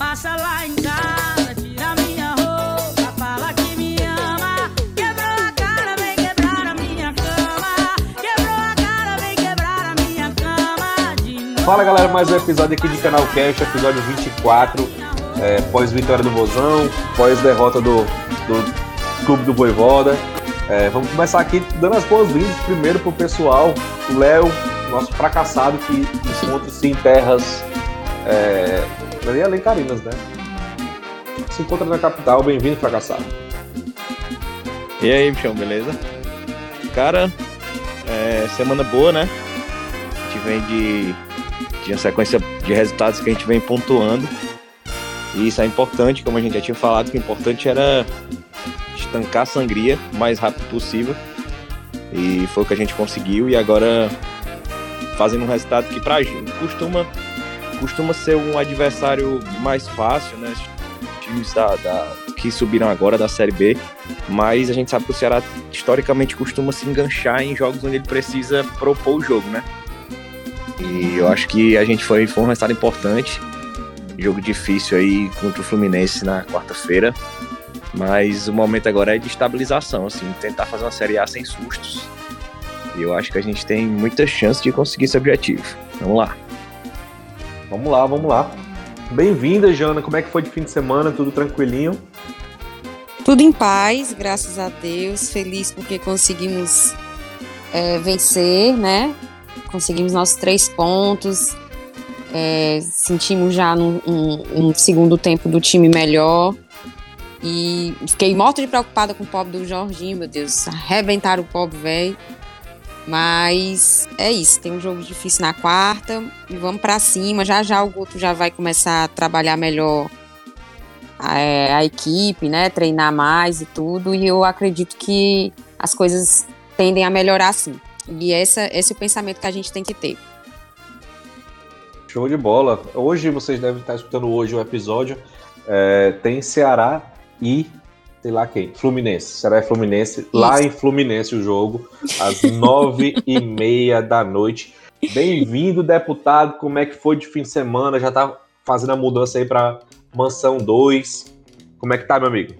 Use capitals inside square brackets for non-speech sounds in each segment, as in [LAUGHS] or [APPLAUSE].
Passa lá em casa, tira minha roupa, fala que me ama. Quebrou a cara, vem quebrar a minha cama. Quebrou a cara, vem quebrar a minha cama. De novo. Fala galera, mais um episódio aqui de Canal Cast, episódio 24, é, pós-vitória do Bozão, pós-derrota do, do Clube do Voivoda. É, vamos começar aqui dando as boas-vindas primeiro pro pessoal, o Léo, nosso fracassado que encontra-se em terras é, ali além Carinas, né? Se encontra na capital, bem-vindo fracassado. E aí, bichão, beleza? Cara, é, semana boa, né? A gente vem de, de uma sequência de resultados que a gente vem pontuando. E isso é importante, como a gente já tinha falado, que o importante era estancar a sangria o mais rápido possível. E foi o que a gente conseguiu. E agora fazendo um resultado que pra gente costuma, costuma ser um adversário mais fácil, né? Times da, da- que subiram agora da Série B. Mas a gente sabe que o Ceará historicamente costuma se enganchar em jogos onde ele precisa propor o jogo, né? E eu acho que a gente foi, foi um resultado importante. Jogo difícil aí contra o Fluminense na quarta-feira. Mas o momento agora é de estabilização, assim, tentar fazer uma Série A sem sustos. E eu acho que a gente tem muita chance de conseguir esse objetivo. Vamos lá. Vamos lá, vamos lá. Bem-vinda, Jana, como é que foi de fim de semana? Tudo tranquilinho? Tudo em paz, graças a Deus. Feliz porque conseguimos é, vencer, né? Conseguimos nossos três pontos. É, sentimos já num, um, um segundo tempo do time melhor. E fiquei morta de preocupada com o pobre do Jorginho, meu Deus. Arrebentaram o pobre velho. Mas é isso, tem um jogo difícil na quarta e vamos pra cima. Já já o Guto já vai começar a trabalhar melhor é, a equipe, né, treinar mais e tudo, e eu acredito que as coisas tendem a melhorar sim. E essa, esse é o pensamento que a gente tem que ter. Show de bola. Hoje vocês devem estar escutando hoje o episódio. é, tem Ceará e sei lá quem, Fluminense. Ceará e Fluminense, lá em Fluminense o jogo, às [LAUGHS] nove e meia da noite. Bem-vindo, deputado. Como é que foi de fim de semana? Já tá fazendo a mudança aí para Mansão 2. Como é que tá, meu amigo?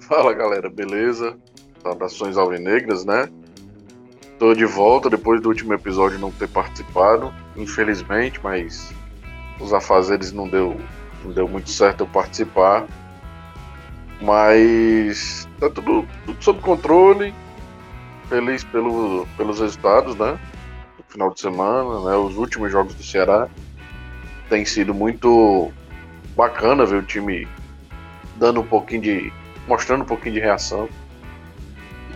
Fala galera, beleza? Saudações alvinegras, né? Tô de volta depois do último episódio não ter participado, infelizmente, mas os afazeres não deu, não deu muito certo eu participar. Mas tá tudo, tudo sob controle. Feliz pelo, pelos resultados, né? No final de semana, né? Os últimos jogos do Ceará tem sido muito bacana ver o time dando um pouquinho de. mostrando um pouquinho de reação.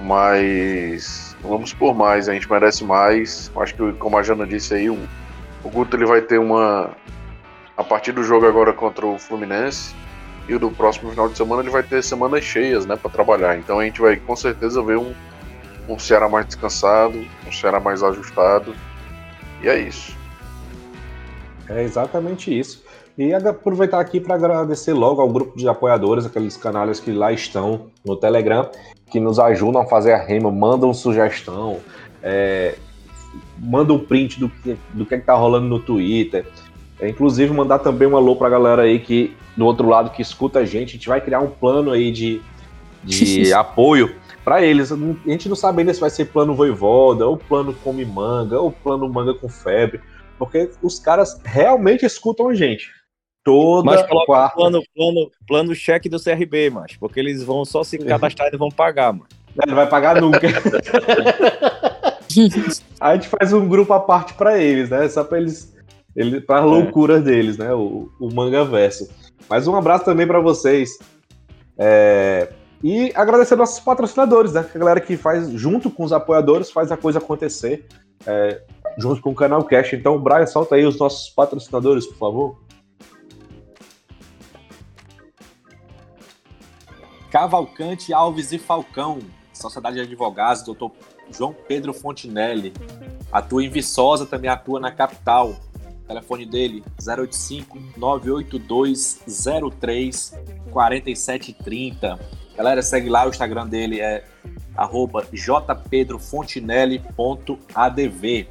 Mas vamos por mais, a gente merece mais. Acho que, como a Jana disse aí, o, o Guto ele vai ter uma. A partir do jogo agora contra o Fluminense e do próximo final de semana ele vai ter semanas cheias, né, para trabalhar. Então a gente vai com certeza ver um, um Ceará mais descansado, um Ceará mais ajustado. E é isso. É exatamente isso. E aproveitar aqui para agradecer logo ao grupo de apoiadores, aqueles canais que lá estão no Telegram, que nos ajudam a fazer a rema, mandam sugestão, é, mandam print do que, do é que tá rolando no Twitter. É, inclusive, mandar também um alô pra galera aí que, do outro lado, que escuta a gente. A gente vai criar um plano aí de, de [LAUGHS] apoio para eles. A gente não sabe ainda se vai ser plano voivoda, ou plano come manga, ou plano manga com febre. Porque os caras realmente escutam a gente. Toda Mas quarta. plano, plano, plano cheque do CRB, mas porque eles vão só se cadastrar e vão pagar, mano. Não vai pagar nunca. [LAUGHS] a gente faz um grupo à parte para eles, né? Só para eles, ele, para as loucuras deles, né? O, o manga verso. Mas um abraço também para vocês. É, E agradecer nossos patrocinadores, né? A galera que faz, junto com os apoiadores, faz a coisa acontecer. é, junto com o canal Cash. Então, Brian, solta aí os nossos patrocinadores, por favor. Cavalcante Alves e Falcão, Sociedade de Advogados, doutor João Pedro Fontinelli. Atua em Viçosa, também atua na capital. O telefone dele 085 982 03 4730. Galera, segue lá, o Instagram dele é jpedrofontinelli.adv.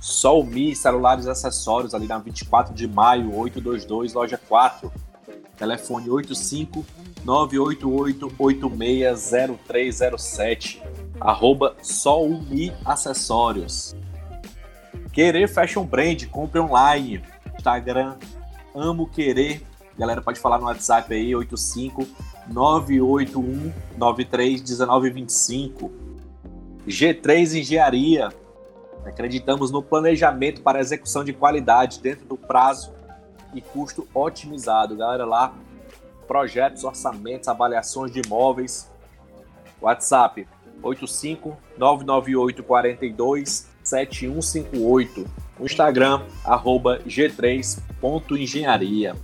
Solmi, celulares e acessórios, ali na 24 de maio, 822, loja 4. Telefone 85 988 860307. Arroba Solmi Acessórios. Querer Fashion Brand, compre online. Instagram, amo querer. Galera, pode falar no WhatsApp aí, 85 981 93 1925. G3 Engenharia. Acreditamos no planejamento para execução de qualidade dentro do prazo e custo otimizado. Galera, lá, projetos, orçamentos, avaliações de imóveis. WhatsApp 85 998 42 7158. O Instagram, arroba g3.engenharia.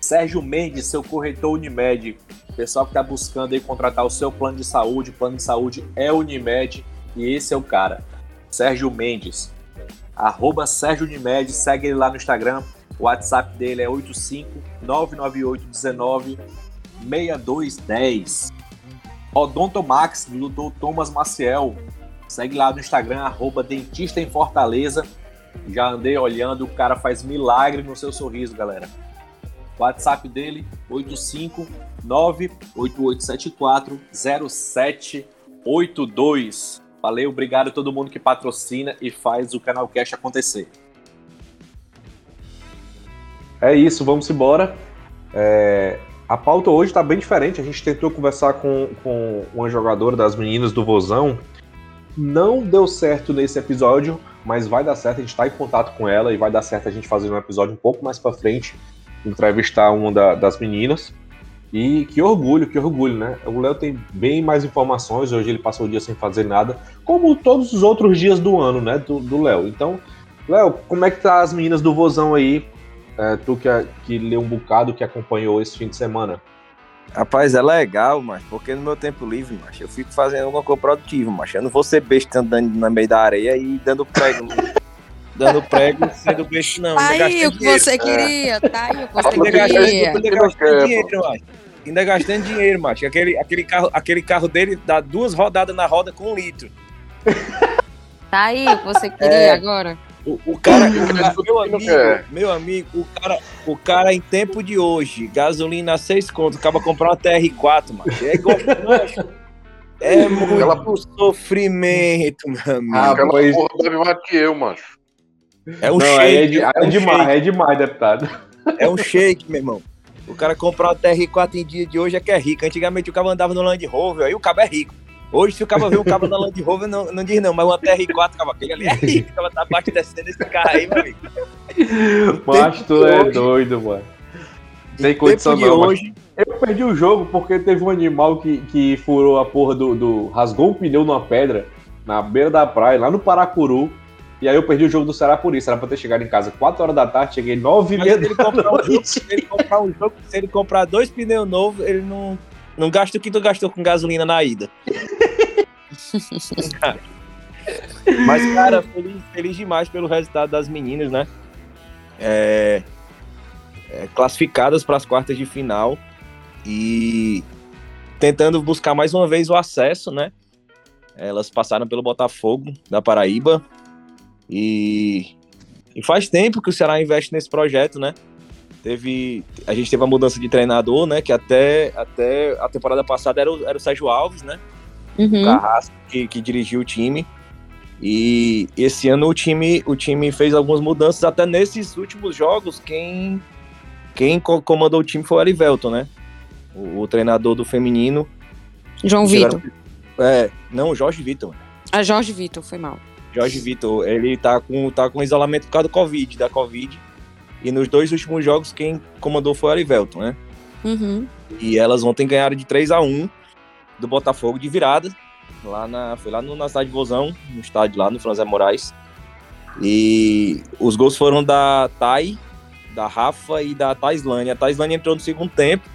Sérgio Mendes, seu corretor Unimed. Pessoal que está buscando aí contratar o seu plano de saúde, o plano de saúde é Unimed e esse é o cara. Sérgio Mendes. Arroba Sérgio Unimed, segue ele lá no Instagram. O WhatsApp dele é 85 998 19 6210. Odontomax, do Dr. Thomas Maciel. Segue lá no Instagram, arroba Dentista em Fortaleza. Já andei olhando, o cara faz milagre no seu sorriso, galera. WhatsApp dele, 859-8874-0782. Valeu, obrigado a todo mundo que patrocina e faz o canal Cash acontecer. É isso, vamos embora. É, a pauta hoje está bem diferente. A gente tentou conversar com, com uma jogadora das meninas do Vozão. Não deu certo nesse episódio, mas vai dar certo. A gente está em contato com ela e vai dar certo a gente fazer um episódio um pouco mais para frente, entrevistar uma da, das meninas. E que orgulho, que orgulho, né? O Léo tem bem mais informações. Hoje ele passou o dia sem fazer nada, como todos os outros dias do ano, né? Do Léo. Então, Léo, como é que tá as meninas do Vozão aí? É, tu que, que leu um bocado, que acompanhou esse fim de semana. Rapaz, é legal, mas porque no meu tempo livre, mas eu fico fazendo alguma coisa produtiva, mas eu não vou ser besta andando na meio da areia e dando prego. [LAUGHS] dando prego sendo besta, não. Tá aí o que você queria, tá aí o que você Ainda gastando, queria. ainda gastando dinheiro, macho. Ainda gastando dinheiro, macho. Aquele, aquele, carro, aquele carro dele dá duas rodadas na roda com um litro. Tá aí o que você queria É. agora. O, o cara, o meu não amigo, meu amigo, o cara, o cara em tempo de hoje, gasolina a 6 contos, acaba comprar uma TR4, macho. É gostoso. [LAUGHS] É muito Aquela- sofrimento, meu amigo. Ah, Aquela pois- porra bebe mais que eu, macho. é um Não, aí é, shake, de- aí é é um demais, shake, é demais, deputado. é um shake, meu irmão. O cara comprar uma TR4 em dia de hoje é que é rico. Antigamente o cara andava no Land Rover, aí o cabo é rico. Hoje, se o cara vê um cabo na Land Rover, não, não diz não, mas uma TR4, cabo, aquele ali rico. O cara tá abastecendo esse carro aí, meu amigo. Mas tu é hoje- doido, mano. Em Tem condição não, hoje, Eu perdi o jogo porque teve um animal que, que furou a porra do, do. rasgou um pneu numa pedra na beira da praia, lá no Paracuru. E aí eu perdi o jogo do Ceará por isso. Era pra ter chegado em casa 4 horas da tarde, cheguei 9 e meia se ele comprar um jogo, se ele comprar dois pneus novos, ele não, não gasta o que tu gastou com gasolina na ida. [LAUGHS] Mas, cara, feliz, feliz demais pelo resultado das meninas, né? É, é, classificadas para as quartas de final e tentando buscar mais uma vez o acesso, né? Elas passaram pelo Botafogo da Paraíba e, e faz tempo que o Ceará investe nesse projeto, né? Teve, a gente teve a mudança de treinador, né? Que até, até a temporada passada era o, era o Sérgio Alves, né? Uhum. Carrasco que, que dirigiu o time. E esse ano o time, o time fez algumas mudanças, até nesses últimos jogos, quem, quem co- comandou o time foi o Arivelton, né? O, o treinador do feminino. João Vitor. É, não, o Jorge Vitor. A Jorge Vitor, foi mal. Jorge Vitor, ele tá com, tá com isolamento por causa do Covid, da Covid. E nos dois últimos jogos, quem comandou foi o Arivelton, né? Uhum. E elas ontem ganharam de 3 a 1 do Botafogo de virada. Lá na, foi lá no, na cidade de Vozão, no estádio lá no Franzé Moraes. E os gols foram da Thay, da Rafa e da Taislane. A Taislane entrou no segundo tempo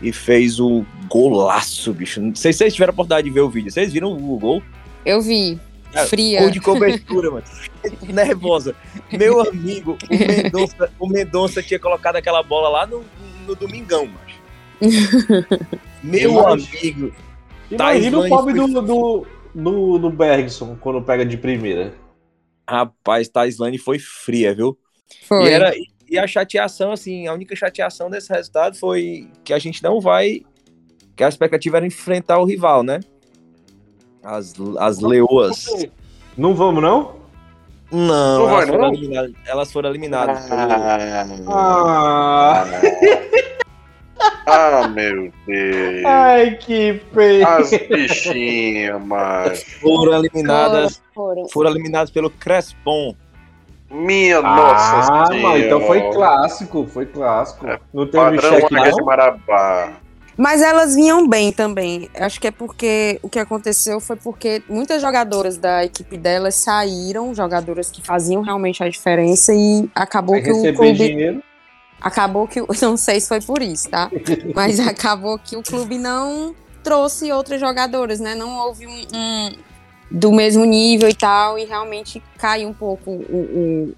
e fez o golaço, bicho. Não sei se vocês tiveram a oportunidade de ver o vídeo. Vocês viram o gol? Eu vi. Fria. Gol de cobertura, mano. Nervosa. Meu amigo, o Mendonça, o Mendonça tinha colocado aquela bola lá no, no domingão, mano. Meu Imagina- amigo. Imagina o pobre do, do, do, do Bergson quando pega de primeira. Rapaz, Taislane foi fria, viu? Foi. E, era, e a chateação, assim, a única chateação desse resultado foi que a gente não vai. Que a expectativa era enfrentar o rival, né? As, as leoas. Não vamos, não? Não, Não vai, elas, foram não? eliminadas, elas foram eliminadas. pelo- Ah, Ah, meu Deus. ai, que feio. As bichinhas, mas. Foram eliminadas. Foram. Foram eliminadas pelo Crespon. Minha nossa Ah, senhora. mas então foi clássico, foi clássico. É, Não teve Padrão cheque, não? Marabá. Mas elas vinham bem também. Acho que é porque o que aconteceu foi porque muitas jogadoras da equipe delas saíram, jogadoras que faziam realmente a diferença e acabou Vai que o clube dinheiro. acabou que [LAUGHS] não sei se foi por isso, tá? [LAUGHS] Mas acabou que o clube não trouxe outras jogadoras, né? Não houve um, um- do mesmo nível e tal e realmente caiu um pouco o, o-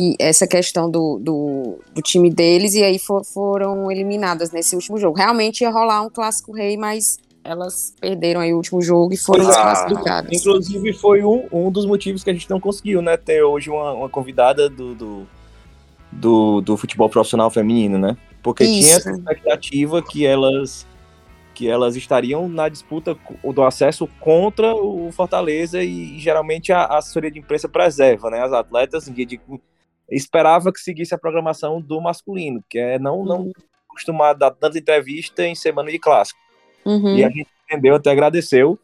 e essa questão do, do, do time deles e aí for- foram eliminadas nesse último jogo. Realmente ia rolar um clássico rei, mas elas perderam aí o último jogo e foram é. desclassificadas. Inclusive, foi um, um dos motivos que a gente não conseguiu, né? Ter hoje uma, uma convidada do, do, do, do futebol profissional feminino, né? Porque tinha Isso. essa expectativa que elas que elas estariam na disputa do acesso contra o Fortaleza e, geralmente a, a assessoria de imprensa preserva, né? As atletas de, de- esperava que seguisse a programação do masculino, que é não não costumar dar tanta entrevista em semana de clássico. Uhum. E a gente entendeu, até agradeceu.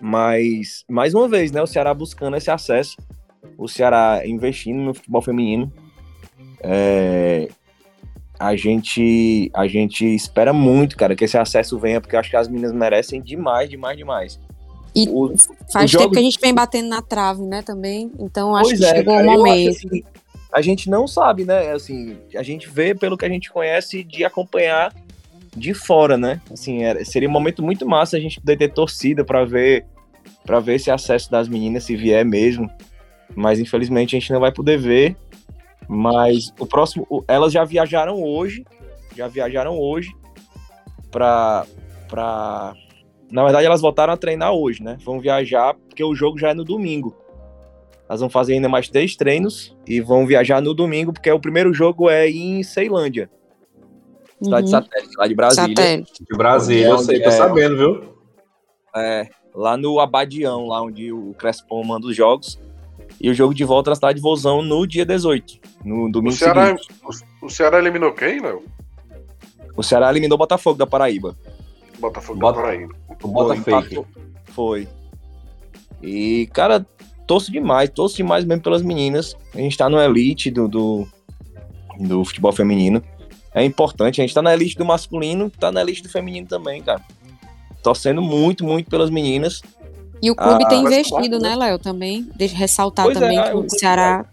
Mas, mais uma vez, né? O Ceará buscando esse acesso. O Ceará investindo no futebol feminino. É, a, gente, a gente espera muito, cara, que esse acesso venha, porque eu acho que as meninas merecem demais, demais, demais. E O- Faz o jogo- tempo que a gente vem batendo na trave, né, também. Então acho Pois que é, chegou o acho momento. assim, a gente não sabe, né? Assim, a gente vê pelo que a gente conhece de acompanhar de fora, né? Assim, era- seria um momento muito massa a gente poder ter torcida para ver para ver esse acesso das meninas se vier mesmo. Mas infelizmente a gente não vai poder ver. Mas o próximo, elas já viajaram hoje, já viajaram hoje para para na verdade elas voltaram a treinar hoje, né? Vão viajar porque o jogo já é no domingo. Elas vão fazer ainda mais três treinos e vão viajar no domingo, porque o primeiro jogo é em Ceilândia, cidade Uhum. satélite, lá de Brasília. Satélite. De Brasília, eu sei, tô É. sabendo, viu? É, lá no Abadião, lá onde o Crespon manda os jogos. E o jogo de volta na cidade de Vozão no dia 18, no O domingo Ceará, seguinte. o, o Ceará eliminou quem, Léo? O Ceará eliminou o Botafogo da Paraíba. Botafogo Bota- da Paraíba. O Bota Foi, fake. empatou. Foi. E, cara, torço demais, torço demais mesmo pelas meninas. A gente tá no elite do, do, do futebol feminino. É importante, a gente tá na elite do masculino, tá na elite do feminino também, cara. Torcendo muito, muito pelas meninas. E o clube Ah, tem investido, né, Léo, também. Deixa eu ressaltar Pois é, também ah, que o Ceará.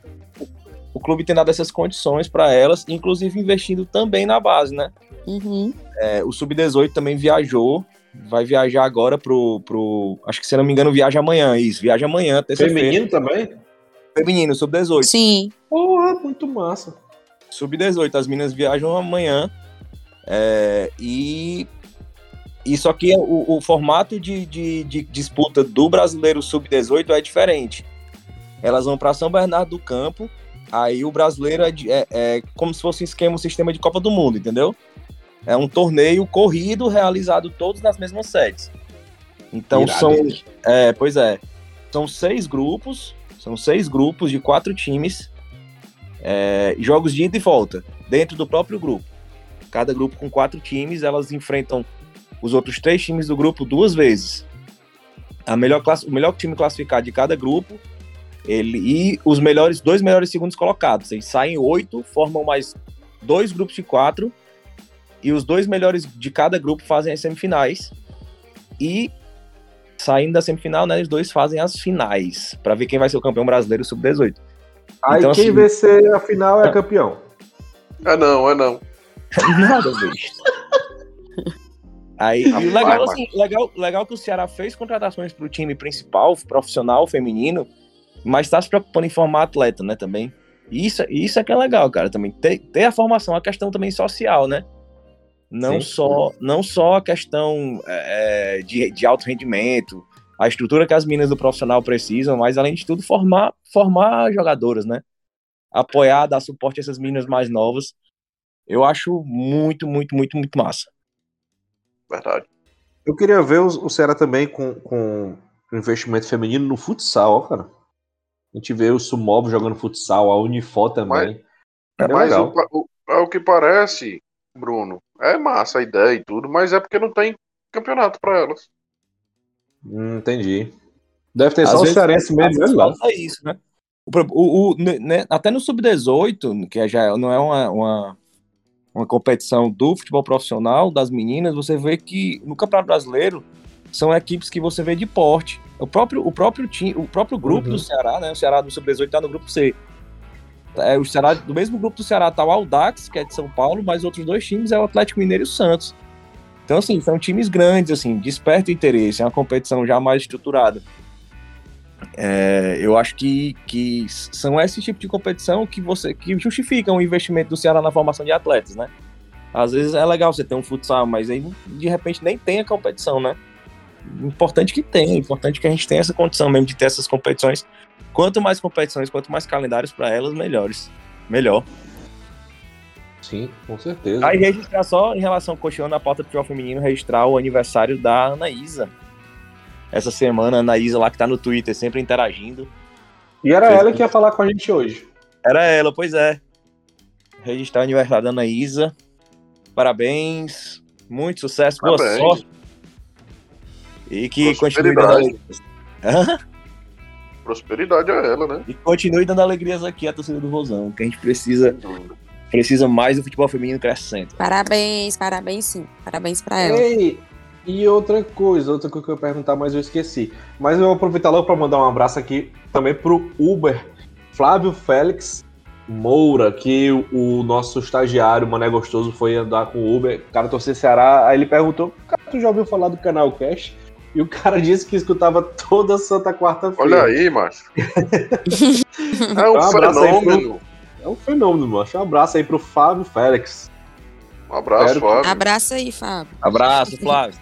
O clube tem dado essas condições para elas, inclusive investindo também na base, né? Uhum. É, o Sub-18 também viajou, vai viajar agora pro, pro. Acho que se não me engano, viaja amanhã. Isso, viaja amanhã, terça-feira. Feminino também? Feminino, Sub-18. Sim. Porra, muito massa. Sub-18, as meninas viajam amanhã. é, e, e só que o, o formato de, de- de disputa do brasileiro Sub-18 é diferente. Elas vão para São Bernardo do Campo, aí o brasileiro é, é- é como se fosse um esquema, um sistema de Copa do Mundo, entendeu? É um torneio corrido realizado todos nas mesmas sedes. Então Irado. são. É, pois é. São seis grupos. São seis grupos de quatro times. é, jogos de ida e volta, dentro do próprio grupo. Cada grupo com quatro times, elas enfrentam os outros três times do grupo duas vezes. A melhor classe, o melhor time classificado de cada grupo, ele e os melhores dois melhores segundos colocados. Eles saem oito, formam mais dois grupos de quatro e os dois melhores de cada grupo fazem as semifinais e saindo da semifinal, né, os dois fazem as finais para ver quem vai ser o campeão brasileiro sub-18. Aí Então, quem assim- vencer a final é campeão. Ah, não, é não. [LAUGHS] Nada, bicho. Aí, o Rapaz, legal, assim, legal, legal que o Ceará fez contratações pro time principal, profissional, feminino, mas tá se preocupando em formar atleta, né, também. E Isso, isso é que é legal, cara, também. Ter, ter a formação, a questão também social, né? Não Sim. só, não só a questão é, de, de alto rendimento, a estrutura que as meninas do profissional precisam, mas além de tudo, formar, formar jogadoras, né? Apoiar, dar suporte a essas meninas mais novas. Eu acho muito, muito, muito, muito massa. Verdade. Eu queria ver o, o Ceará também com, com investimento feminino no futsal, ó, cara. A gente vê o Sumob jogando futsal, a Unifor também. É mas legal. o, o, é o que parece, Bruno, é massa a ideia e tudo, mas é porque não tem campeonato pra elas. Hum, entendi. Deve ter Às só o vezes- Cearense às mesmo, vezes né? falta isso, né? O, o- o- né, até no Sub-18, que já não é uma, uma, uma competição do futebol profissional, das meninas, você vê que no Campeonato Brasileiro são equipes que você vê de porte. O próprio, o próprio, time, o próprio grupo Uhum. do Ceará, né? O Ceará do Sub-18 tá no grupo C. É, o Ceará, do mesmo grupo do Ceará tá o Audax, que é de São Paulo, mas outros dois times é o Atlético Mineiro e o Santos. Então, assim, são times grandes, assim, desperta interesse, é uma competição já mais estruturada. É, eu acho que, que são esse tipo de competição que você que justificam o investimento do Ceará na formação de atletas, né? Às vezes é legal você ter um futsal, mas aí de repente nem tem a competição, né? Importante que tenha, importante que a gente tenha essa condição mesmo de ter essas competições. Quanto mais competições, quanto mais calendários para elas, melhores. Melhor. Sim, com certeza. Aí registrar só em relação ao coxão na pauta do futebol feminino, registrar o aniversário da Anaísa. Essa semana, a Anaísa lá que tá no Twitter, sempre interagindo. E era Fez ela que ia falar com a gente hoje. Era ela, pois é. Registrar o aniversário da Anaísa. Parabéns. Muito sucesso, boa Parabéns. sorte. E que continue dando, Prosperidade. alegrias. Prosperidade é ela, né? e continue dando alegrias aqui à torcida do Rosão, que a gente precisa, precisa mais do futebol feminino crescendo. Parabéns, parabéns sim. Parabéns pra ela. Ei, e outra coisa, outra coisa que eu ia perguntar, mas eu esqueci. Mas eu vou aproveitar logo para mandar um abraço aqui também pro Uber Flávio Félix Moura, que o, o nosso estagiário, Mané Gostoso, foi andar com o Uber, o cara torcer Ceará, aí ele perguntou, cara, tu já ouviu falar do canal Cash? E o cara disse que escutava toda santa quarta-feira. Olha aí, macho. [LAUGHS] é um Um aí pro- fenômeno. É um fenômeno, mano. Um abraço aí pro Fábio Félix. Um abraço, Espero Fábio. Abraço aí, Fábio. Abraço, Flávio.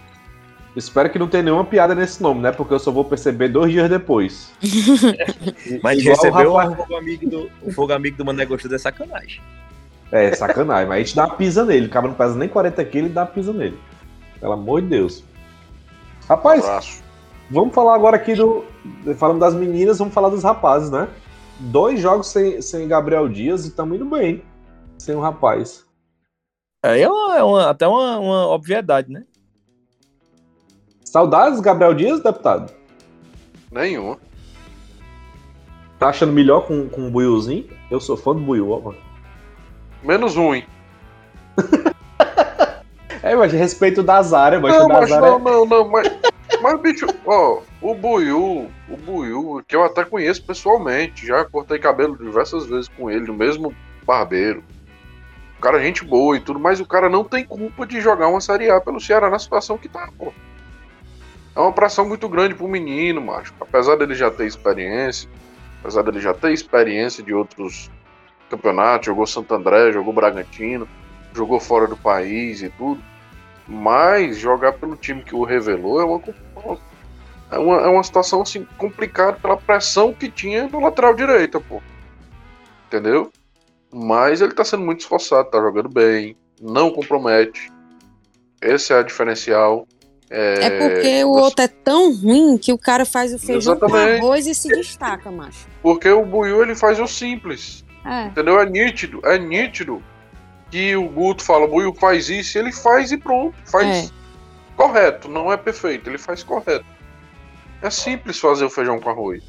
Espero que não tenha nenhuma piada nesse nome, né? Porque eu só vou perceber dois dias depois. [LAUGHS] Mas a gente Igual o recebeu Rafael. o fogo amigo do, o fogo amigo do Mané Gostoso é sacanagem. É, sacanagem. mas a gente dá uma pisa nele. O cara não pesa nem 40 quilos e dá uma pisa nele. Pelo amor de Deus. Um Rapaz, abraço. vamos falar agora aqui do. Falando das meninas, vamos falar dos rapazes, né? Dois jogos sem, sem Gabriel Dias e estamos indo bem. Sem o rapaz. Aí é, uma- é uma- até uma, uma obviedade, né? Saudades, Gabriel Dias, deputado? Nenhuma. Tá achando melhor com, com o Buiuzinho? Eu sou fã do Buiu, ó, mano. Menos ruim. [LAUGHS] É, mas respeito da Zara, mas Não, mas não, não, não, mas, mas bicho, ó, o Buiu, o Buiu, que eu até conheço pessoalmente, já cortei cabelo diversas vezes com ele, no mesmo barbeiro. O cara é gente boa e tudo, mas o cara não tem culpa de jogar uma Série A pelo Ceará na situação que tá, pô. É uma pressão muito grande pro menino, macho. Apesar dele já ter experiência, apesar dele já ter experiência de outros campeonatos, jogou Santo André, jogou Bragantino, jogou fora do país e tudo. Mas jogar pelo time que o revelou é uma, é uma, é uma situação assim, complicada pela pressão que tinha no lateral direita, pô. Entendeu? Mas ele tá sendo muito esforçado, tá jogando bem, não compromete. Esse é a diferencial. É, É porque o outro é tão ruim que o cara faz o feijão com Exatamente. arroz e se destaca, macho. Porque o Buiu ele faz o simples. É. Entendeu? É nítido, é nítido que o Guto fala, Buiu faz isso, ele faz e pronto. Faz É. correto, não é perfeito, ele faz correto. É simples fazer o feijão com arroz,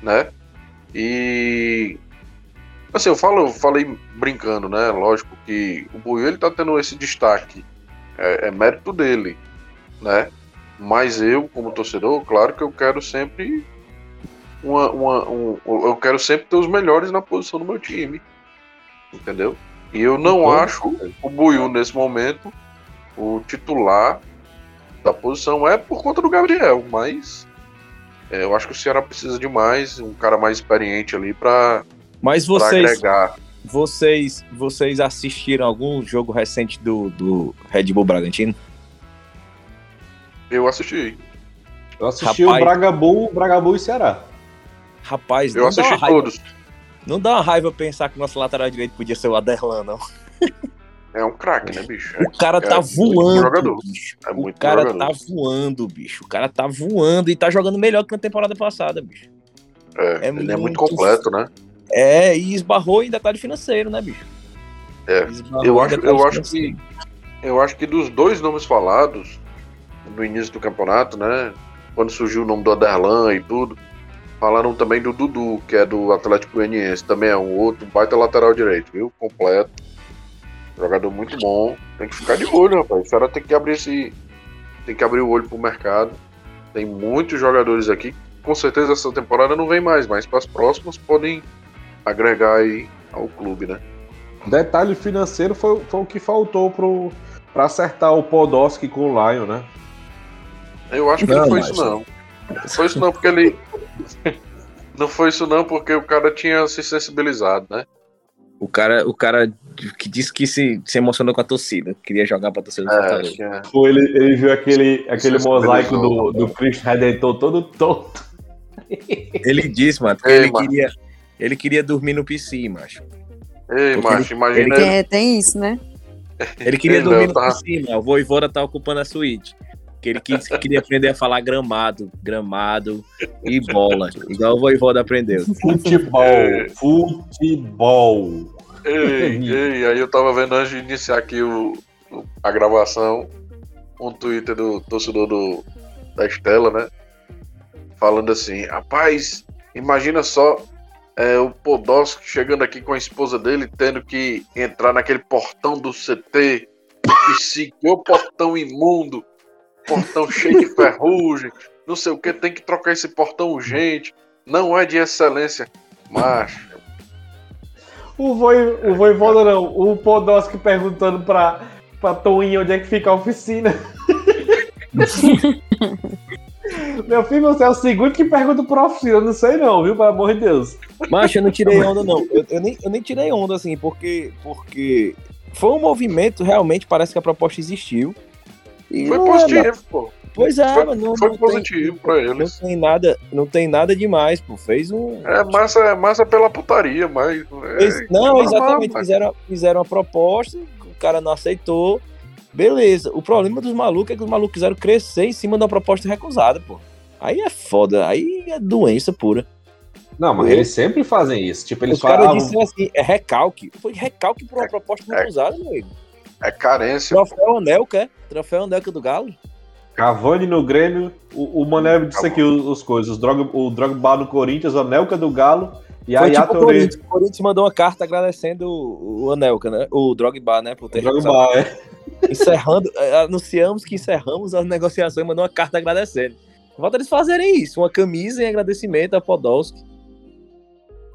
né? E assim, eu falo, eu falei brincando, né? Lógico que o Buiu ele tá tendo esse destaque, é, é mérito dele, né? Mas eu, como torcedor, claro que eu quero sempre uma, uma- um, eu quero sempre ter os melhores na posição do meu time, entendeu? E eu não Então, acho o Buiu nesse momento o titular da posição é por conta do Gabriel, mas é, eu acho que o Ceará precisa de mais, um cara mais experiente ali para Mas vocês, agregar. vocês, vocês assistiram algum jogo recente do, do Red Bull Bragantino? Eu assisti. Eu assisti Rapaz. o Bragabu, Bragabu e Ceará. Rapaz, Eu não dá, uma assisti raiva, todos. Não dá uma raiva pensar que o nosso lateral direito podia ser o Aderlan, não. É um craque, né, bicho? O cara é tá muito voando, jogador. bicho. É o cara jogador. tá voando, bicho. O cara tá voando e tá jogando melhor que na temporada passada, bicho. É, é ele é muito muito- completo, né? É, e esbarrou em detalhe financeiro, né, bicho? É. Esbarrou Eu acho- eu acho financeiro. Eu acho que dos dois nomes falados no início do campeonato, né? Quando surgiu o nome do Aderlan e tudo, falaram também do Dudu, que é do Atlético Goianiense. Também é um outro baita lateral direito, viu? Completo. Jogador muito bom. Tem que ficar de olho, rapaz. O cara tem que abrir esse. Tem que abrir o olho pro mercado. Tem muitos jogadores aqui. Com certeza essa temporada não vem mais, mas para as próximas podem agregar aí ao clube, né? Detalhe financeiro foi, foi o que faltou pro, pra acertar o Podolski com o Lion, né? Eu acho que Não, não foi mas- isso não. Não foi isso não, porque ele. Não foi isso não, porque o cara tinha se sensibilizado, né? O cara, o cara que disse que se, se emocionou com a torcida, queria jogar pra torcida do É, Fortaleza. é. Foi, ele, ele viu aquele, aquele mosaico do, do Cristo Redentor todo torto. Ele disse, mano, que Ei, ele mano. queria. Ele queria dormir no PC, macho. Ei, Porque macho, imagina. Porque é, tem isso, né? Ele queria Ei, dormir no tá. PC, mano. O Voivoda tá ocupando a suíte. Que ele quis, queria aprender a falar gramado, gramado e bola. Igual o Voivoda aprendeu. Futebol. É. Futebol. Ei, ei, aí eu tava vendo antes de iniciar aqui o, a gravação, um Twitter do torcedor do, da Estela, né? Falando assim, rapaz, imagina só é, o Podolski chegando aqui com a esposa dele, tendo que entrar naquele portão do CT, que se que o portão imundo, portão cheio de ferrugem, não sei o que, tem que trocar esse portão urgente, não é de excelência. Macho, O, voi, o Voivoda não, o Podolski perguntando pra, pra Toinha onde é que fica a oficina. [LAUGHS] Meu filho, você é o segundo que pergunta pra oficina, eu não sei não, viu? Pelo amor de Deus. Mas eu não tirei [LAUGHS] onda, não. Eu, eu nem, eu nem tirei onda, assim, porque, porque foi um movimento, realmente, parece que a proposta existiu. E foi não é, positivo, pô. Pois é, Foi- mas não, Foi não positivo pra tem, não eles. tem nada, não tem nada demais, pô. Fez um. É massa, é massa pela putaria, mas. fez- é não, normal, exatamente. mas- Fizeram, fizeram uma proposta, o cara não aceitou. Beleza. O problema dos malucos é que os malucos quiseram crescer em cima de uma proposta recusada, pô. Aí é foda, aí é doença pura. Não, mas eles sempre fazem isso. Tipo, eles Os caras falavam. disseram assim, é recalque. Foi recalque por uma proposta é. recusada, meu amigo. É carência. Troféu Anelka, é? Troféu Anelka do Galo. Cavani no Grêmio, o, o Mané disse aqui os, os coisas, o Drogba no Corinthians, o Anelka do Galo e a Foi tipo Yaya o Touré. Corinthians. O Corinthians mandou uma carta agradecendo o, o Anelka, né? O Drogba, né? Por ter. Drogba, é. Encerrando, eh, anunciamos que encerramos as negociações e mandou uma carta agradecendo. Falta eles fazerem isso, uma camisa em agradecimento a Podolski.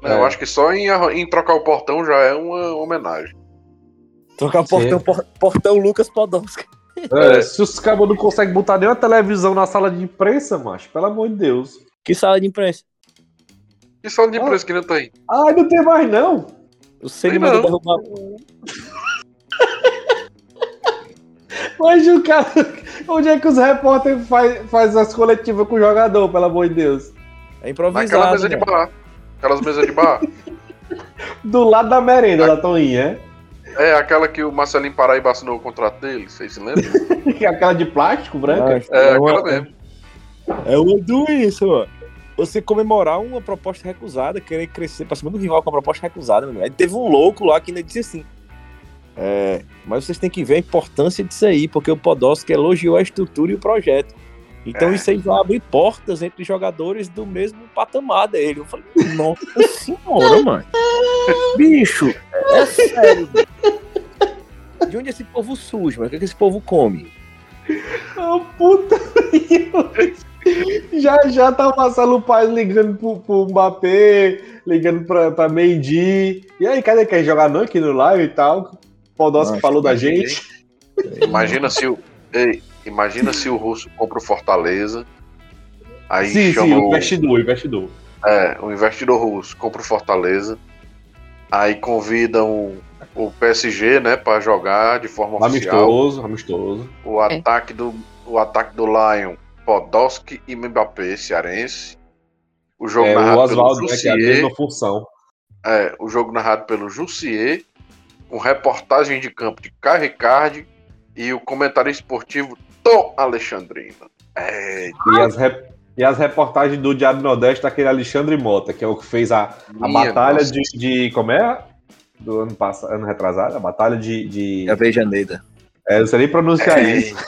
Né, Eu acho que só em, em trocar o portão já é uma homenagem. Trocar portão, por- portão Lucas Podolski. É, se os cabos não conseguem botar nenhuma televisão na sala de imprensa, macho, pelo amor de Deus. Que sala de imprensa. Que sala de Ah. imprensa que não tem? Ai, não tem mais não. O Ceni Tem mandou não. derrubar. [LAUGHS] Mas o cara. Onde é que os repórteres faz, faz as coletivas com o jogador, pelo amor de Deus? É Naquela improvisado. mesa de né? bar. Aquelas mesas de bar. [LAUGHS] Do lado da merenda da Toninha, é aquela que o Marcelinho Paraíba assinou o contrato dele, vocês se lembram? é? [LAUGHS] Aquela de plástico branca. Ah, É, uma- aquela mesmo. É uma doença, mano. Você comemorar uma proposta recusada, querer crescer pra cima do rival com uma proposta recusada, meu. Aí teve um louco lá que ainda disse assim. É, mas vocês têm que ver a importância disso aí, porque o Podolski elogiou a estrutura e o projeto. Então É. isso aí vai abrir portas entre jogadores do mesmo patamar dele. Eu falei, nossa [LAUGHS] senhora, mano. Bicho, é sério. De onde esse povo surge, mano? O que, é que esse povo come? Ah, puta [LAUGHS] Já já tá o Marcelo Paz ligando pro, pro Mbappé, ligando pra, pra Mendy. E aí, cadê quem jogar não aqui no live e tal? O Nossa, falou da gente. Imagina se o. Ei, imagina se o Russo compra o Fortaleza. Aí sim, chama sim, o o, investidor, o investidor. é, o investidor russo, compra o Fortaleza. Aí convidam o PSG, né, pra jogar de forma oficial. Amistoso, amistoso. O ataque do o ataque do Lion Podolski e Mbappé, cearense. O jogo É o narrado pelo Oswaldo, né, que é a Jussier. mesma função. É, o jogo narrado pelo Jussier, com reportagem de campo de Caio Ricardi e o comentário esportivo Tom Alexandrino. É, E as, rep- e as reportagens do Diário Nordeste daquele Alexandre Mota, que é o que fez a, a minha batalha de, de. Como é? Do ano passado, ano retrasado? A batalha de. de A Vejaneira. é, não sei nem pronunciar É. isso. [LAUGHS]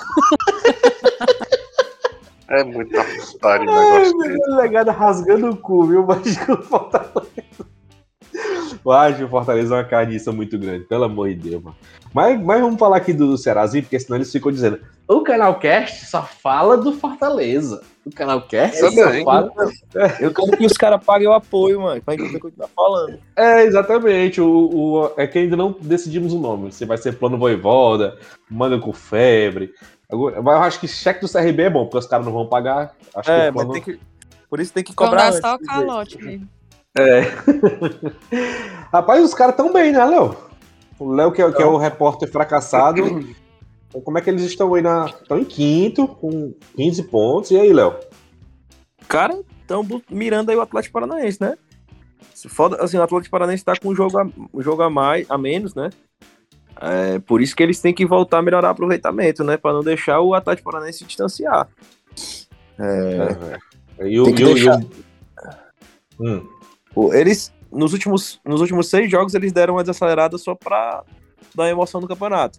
É muita putaria o negócio dele. Legada rasgando o cu, viu? Mas [LAUGHS] o Fortaleza. Eu acho o Fortaleza uma carniça muito grande, pelo amor de Deus, mano. Mas, mas vamos falar aqui do Cearazinho, porque senão eles ficam dizendo: o canal Cast só fala do Fortaleza. O canal Cast só fala. Eu quero que os caras paguem o apoio, mano. Pra gente continuar falando. É, exatamente. O, o- é que ainda não decidimos o nome. Se vai ser Plano Voivoda, Manda com Febre. Agora- Mas eu acho que cheque do CRB é bom, porque os caras não vão pagar. Acho É, que mas tem que. Por isso tem que Cobrar cobrar. só o calote mesmo. É. [LAUGHS] Rapaz, os caras tão bem, né, Léo? O Léo, que, é, que é o repórter fracassado. Então, Como é que eles estão aí na. Estão em quinto, com 15 pontos. E aí, Léo? Cara, estão mirando aí o Atlético Paranaense, né? Se foda, assim, o Atlético Paranaense tá com um jogo a, um jogo a mais, a menos, né? É, por isso que eles têm que voltar a melhorar o aproveitamento, né? Pra não deixar o Atlético Paranaense se distanciar. É, E o. Tem que e o- e o- deixar- Hum. o- eles, nos últimos, nos últimos seis jogos, eles deram uma desacelerada só pra dar emoção no campeonato.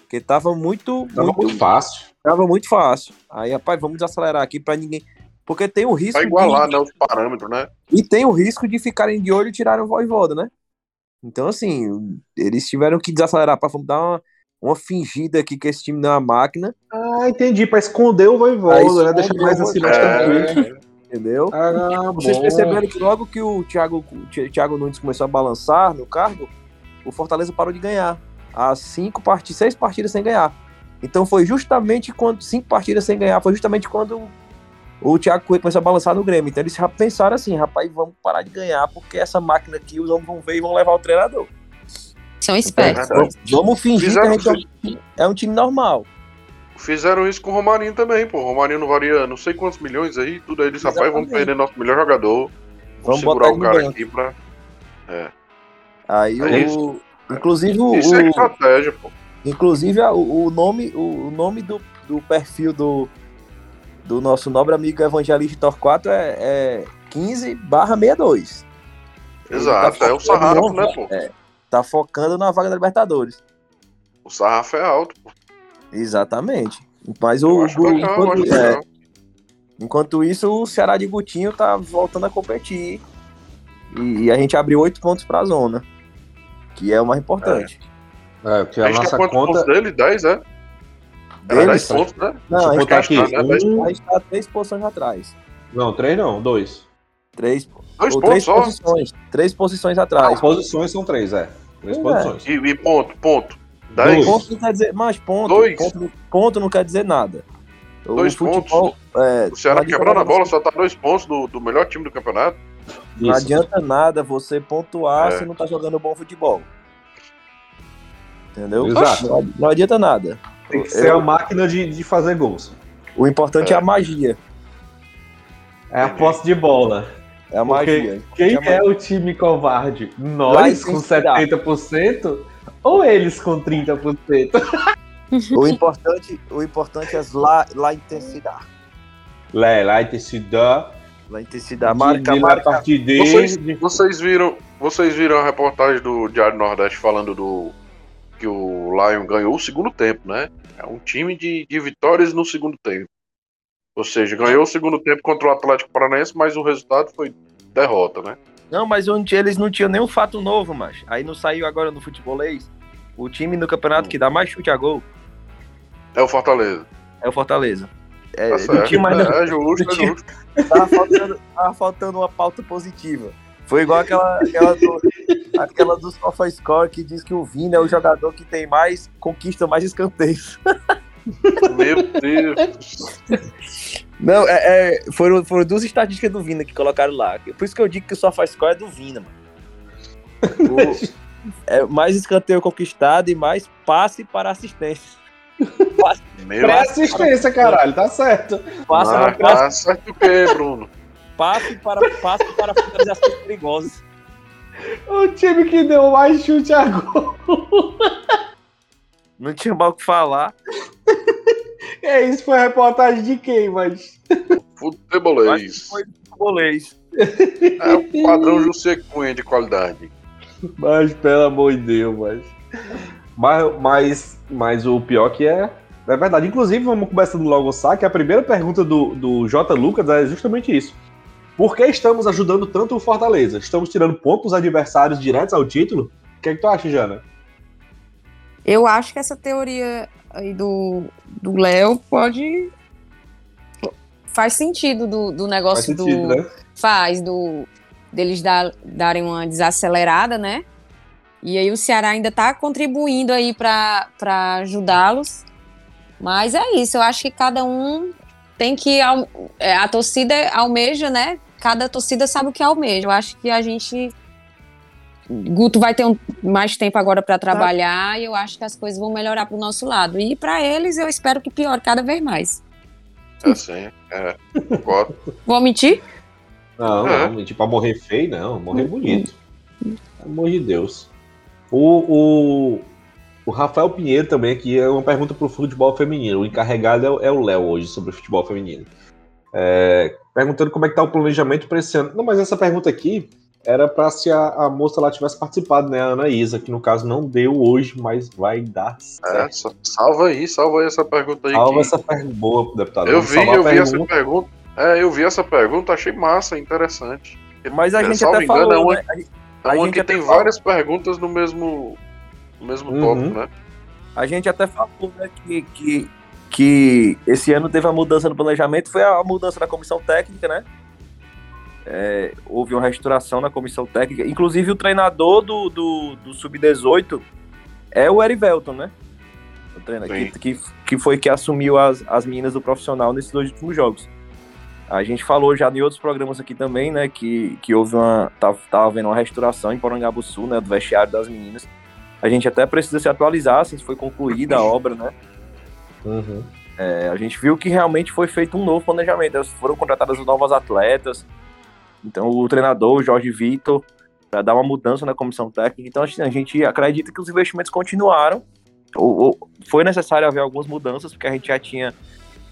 Porque tava muito, Tava muito, muito fácil. tava muito fácil. Aí, rapaz, vamos desacelerar aqui pra ninguém. Porque tem o risco. Vai de- igualar, né, os parâmetros, né? E tem o risco de ficarem de olho e tirarem o Voivoda, né? Então, assim, eles tiveram que desacelerar para dar uma, uma fingida aqui que esse time não é uma máquina, Ah, entendi. Pra esconder o Voivoda, né? Deixa esconde mais assim, mais É, tranquilo. Entendeu? Ah, Vocês bom. perceberam que logo que o Thiago, o Thi- Thiago Nunes começou a balançar no cargo, o Fortaleza parou de ganhar. As cinco partidas, seis partidas sem ganhar. Então foi justamente quando. Cinco partidas sem ganhar, foi justamente quando o Thiago Coelho começou a balançar no Grêmio. Então eles já pensaram assim, rapaz, vamos parar de ganhar, porque essa máquina aqui os homens vão ver e vão levar o treinador. São espertos. Verdade. Vamos fingir que a gente é é um time normal. Fizeram isso com o Romarinho também, pô. O Romarinho não varia não sei quantos milhões aí, tudo aí. Eles, rapaz, vamos perder nosso melhor jogador. Vamos, Vamos segurar o cara aqui pra. Aí É o. Inclusive, o, Isso é estratégia, pô. inclusive a- o, o nome, o, nome do, do perfil do, do nosso nobre amigo Evangelista Torquato é, é 15 barra 62. Ele Exato, tá é o sarrafo, né, pô? Tá focando na vaga da Libertadores. O sarrafo é alto, pô. Exatamente. Mas o, o- legal, enquanto, é, enquanto isso, o Ceará de Gutinho tá voltando a competir. E, e a gente abriu oito pontos pra zona. Que é o mais importante. É, porque A a gente nossa tá quantos conta. pontos dele? 10, é? Era Deles? 10 pontos, né? Não, Deixa a eu gente, botar tá, aqui. né? Um, a gente tá três posições atrás. não, três não, dois. Três, Dois ou pontos três só. posições. Três posições As atrás. posições são três, é. Três É. posições. E, e ponto, ponto. Dois. 10. Ponto não quer dizer. Mas ponto. Dois. Ponto, ponto não quer dizer nada. O Dois futebol. É, O Ceará quebrando a bola, só tá dois pontos do, do melhor time do campeonato. Não Isso. adianta nada você pontuar É. se não tá jogando bom futebol. Entendeu? Exato. Não, não adianta nada. Tem que ser Eu- a máquina de, de fazer gols. O importante é, É. a magia. É a posse de bola. É a Porque magia. Quem É a é o time covarde? Nós com Cincinnati. 70% ou eles com 30%? O importante, o importante é lá, lá intensidade. Lá, lá dá. Lá intensidade. Marca, de, marca. Vocês, vocês viram vocês viram a reportagem do Diário Nordeste falando do que o Lion ganhou o segundo tempo, né? É um time de, de vitórias no segundo tempo. Ou seja, ganhou o segundo tempo contra o Atlético Paranaense, mas o resultado foi derrota, né? Não, mas onde eles não tinham nenhum fato novo, mas aí não saiu agora no futebolês. O time no campeonato que dá mais chute a gol É o Fortaleza. é o Fortaleza. É, Tá não tinha mais É justo, não é tinha- justo. tava faltando, tava faltando uma pauta positiva. Foi igual aquela, aquela, do, aquela do SofaScore que diz que o Vini é o jogador que tem mais, conquista mais escanteios. Meu Deus. [LAUGHS] Não, é, é, foram, foram duas estatísticas do Vina que colocaram lá. Por isso que eu digo que o SofaScore é do Vina, mano. [LAUGHS] O- é mais escanteio conquistado e mais passe para assistência. Passe- Meu Pré-assistência, caralho, tá certo. Passa, ah, passa, tá certo o quê, Bruno? passe para, passe para finalizações perigosas. O time que deu mais chute a gol. Não tinha mal o que falar. [LAUGHS] É isso, foi reportagem de quem, mas. Futebolês. foi futebolês. É o padrão José Cunha de qualidade. Mas, pelo amor de Deus, mas. Mas, mas, mas o pior que é. É verdade. Inclusive, vamos começando logo o saque. A primeira pergunta do, do J. Lucas é justamente isso. Por que estamos ajudando tanto o Fortaleza? Estamos tirando pontos adversários diretos ao título? O que, é que tu acha, Jana? Eu acho que essa teoria aí do do Léo pode. Faz sentido do, do Faz negócio sentido, do. né? Faz, do deles dar, darem uma desacelerada, né? E aí o Ceará ainda tá contribuindo aí para ajudá-los. Mas é isso, eu acho que cada um tem que. é, A torcida almeja, né? Cada torcida sabe o que almeja. Eu acho que a gente. Guto vai ter um- mais tempo agora para trabalhar e eu acho que as coisas vão melhorar pro nosso lado. E para eles eu espero que piore cada vez mais. Assim, é. Concordo. Vou mentir? Não, É. não. Tipo, pra morrer feio, não. Morrer bonito. Pelo amor de Deus. O, o, o Rafael Pinheiro também aqui é uma pergunta pro futebol feminino. O encarregado é o- é o Léo hoje sobre o futebol feminino. É, perguntando como é que tá o planejamento para esse ano. Não, mas essa pergunta aqui era para se a, a moça lá tivesse participado, né? A Ana Isa, que no caso não deu hoje, mas vai dar É, certo. sa- salva aí, salva aí essa pergunta aí. Salva que- essa pergunta boa, deputado. Eu vi, eu vi essa pergunta. É, eu vi essa pergunta, achei massa, interessante. Mas a É, gente até engano, falou, é uma- né? A gente- É uma que tem fala- várias perguntas no mesmo, no mesmo Uhum. tópico, né? A gente até falou né, que, que, que esse ano teve a mudança no planejamento, foi a mudança na comissão técnica, né? É, houve uma restauração na comissão técnica. Inclusive, o treinador do, do, do Sub-18 é o Erivelton, né? O treinador que, que, que foi que assumiu as, as meninas do profissional nesses dois últimos jogos. A gente falou já em outros programas aqui também, né? Que, que houve uma. Tava, tava havendo uma restauração em Porangabuçu, né? Do vestiário das meninas. A gente até precisa se atualizar se foi concluída a obra, né? Uhum. É, a gente viu que realmente foi feito um novo planejamento. Foram contratadas novas atletas. Então, o treinador, o Jorge Vitor, para dar uma mudança na comissão técnica. Então, assim, a gente acredita que os investimentos continuaram. Ou, ou- foi necessário haver algumas mudanças, porque a gente já tinha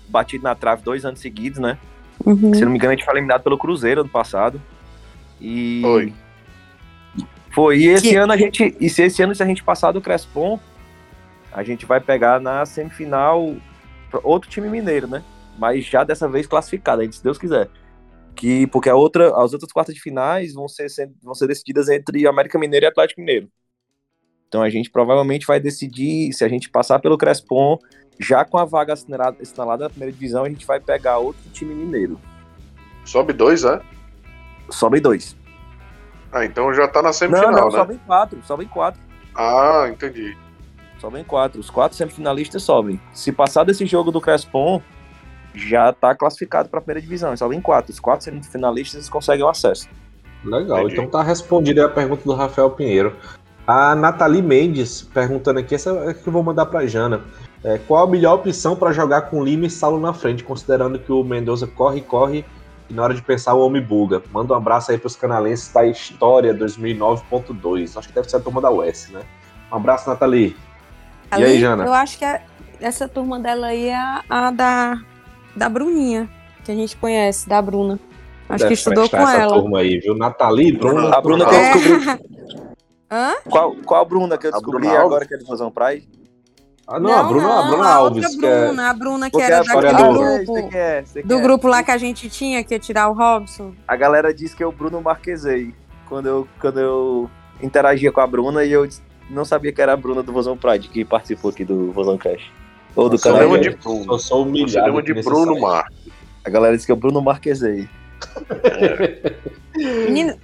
batido na trave dois anos seguidos, né? Uhum. Se não me engano, a gente foi eliminado pelo Cruzeiro ano passado. E. Foi. Foi. E esse Que- ano a gente. E se esse ano, se a gente passar do Crespon, a gente vai pegar na semifinal outro time mineiro, né? Mas já dessa vez classificado, aí, se Deus quiser. Que, porque a outra, as outras quartas de finais vão ser, vão ser decididas entre América Mineiro e Atlético Mineiro. Então a gente provavelmente vai decidir, se a gente passar pelo Crespon, já com a vaga assinalada, assinalada na primeira divisão, a gente vai pegar outro time mineiro. Sobe dois, é? Sobe dois. Ah, então já tá na Não, semifinal, não, né? sobem quatro, sobem quatro. Ah, entendi. Sobem quatro. Os quatro semifinalistas sobem. Se passar desse jogo do Crespon, já tá classificado para a primeira divisão. E sobem quatro. Os quatro semifinalistas conseguem o acesso. Legal, Entendi. então tá respondida aí a pergunta do Rafael Pinheiro. A Nathalie Mendes perguntando aqui, essa é que eu vou mandar pra Jana. É, qual a melhor opção para jogar com Lima e Saulo na frente, considerando que o Mendoza corre, corre e na hora de pensar o homem buga? Manda um abraço aí pros canalenses da História 2009.2. Acho que deve ser a turma da US, né? Um abraço, Nathalie. E aí, Jana? Eu acho que a- essa turma dela aí é a, a da, da Bruninha, que a gente conhece, da Bruna. Acho Deve que estudou com essa ela. turma aí, viu? Nathalie, Bruna. A Bruna que eu É. descobri. [LAUGHS] Hã? Qual, qual a Bruna que eu descobri Bruna agora que é de Fusão Pride? Ah, não, a Bruna, a Bruna a Alves. outra que é- Bruna, a Bruna que era história daquele grupo. é, sei quem Do é. grupo lá que a gente tinha, que ia tirar o Robson. A galera diz que é o Bruno Marquezei. Quando eu, quando eu interagia com a Bruna e eu não sabia que era a Bruna do Vozão Pride que participou aqui do Vozão Cash. Ou do Você canal. lembra lembra de Bruno. Eu sou Você humilhado. aqui de Bruno site. Mar. A galera diz que é o Bruno Marquezei. [LAUGHS] Menina,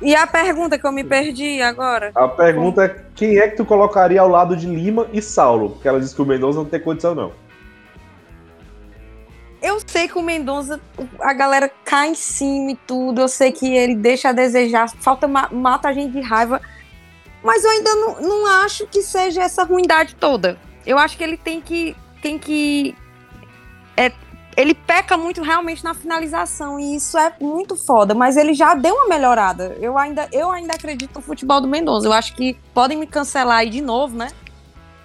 e a pergunta que eu me perdi agora? A pergunta é quem é que tu colocaria ao lado de Lima e Saulo? Porque ela disse que o Mendonça não tem condição, não. Eu sei que o Mendonça, a galera cai em cima e tudo. Eu sei que ele deixa a desejar, falta ma- mata a gente de raiva. Mas eu ainda não, não acho que seja essa ruindade toda. Eu acho que ele tem que tem que. É, ele peca muito realmente na finalização e isso é muito foda, mas ele já deu uma melhorada. Eu ainda, eu ainda acredito no futebol do Mendonça. Eu acho que podem me cancelar aí de novo, né?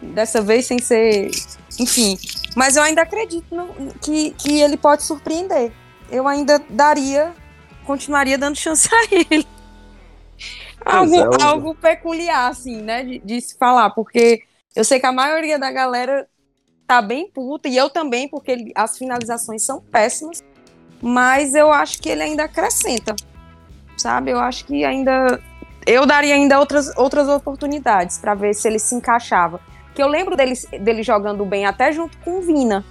Dessa vez sem ser. Enfim. Mas eu ainda acredito no- que, que ele pode surpreender. Eu ainda daria, continuaria dando chance a ele. Algo, é, algo peculiar, assim, né? De, de se falar, porque eu sei que a maioria da galera tá bem puta, e eu também, porque ele- as finalizações são péssimas, mas eu acho que ele ainda acrescenta, sabe? Eu acho que ainda. Eu daria ainda outras, outras oportunidades para ver se ele se encaixava. Que eu lembro dele, dele jogando bem até junto com o Vina,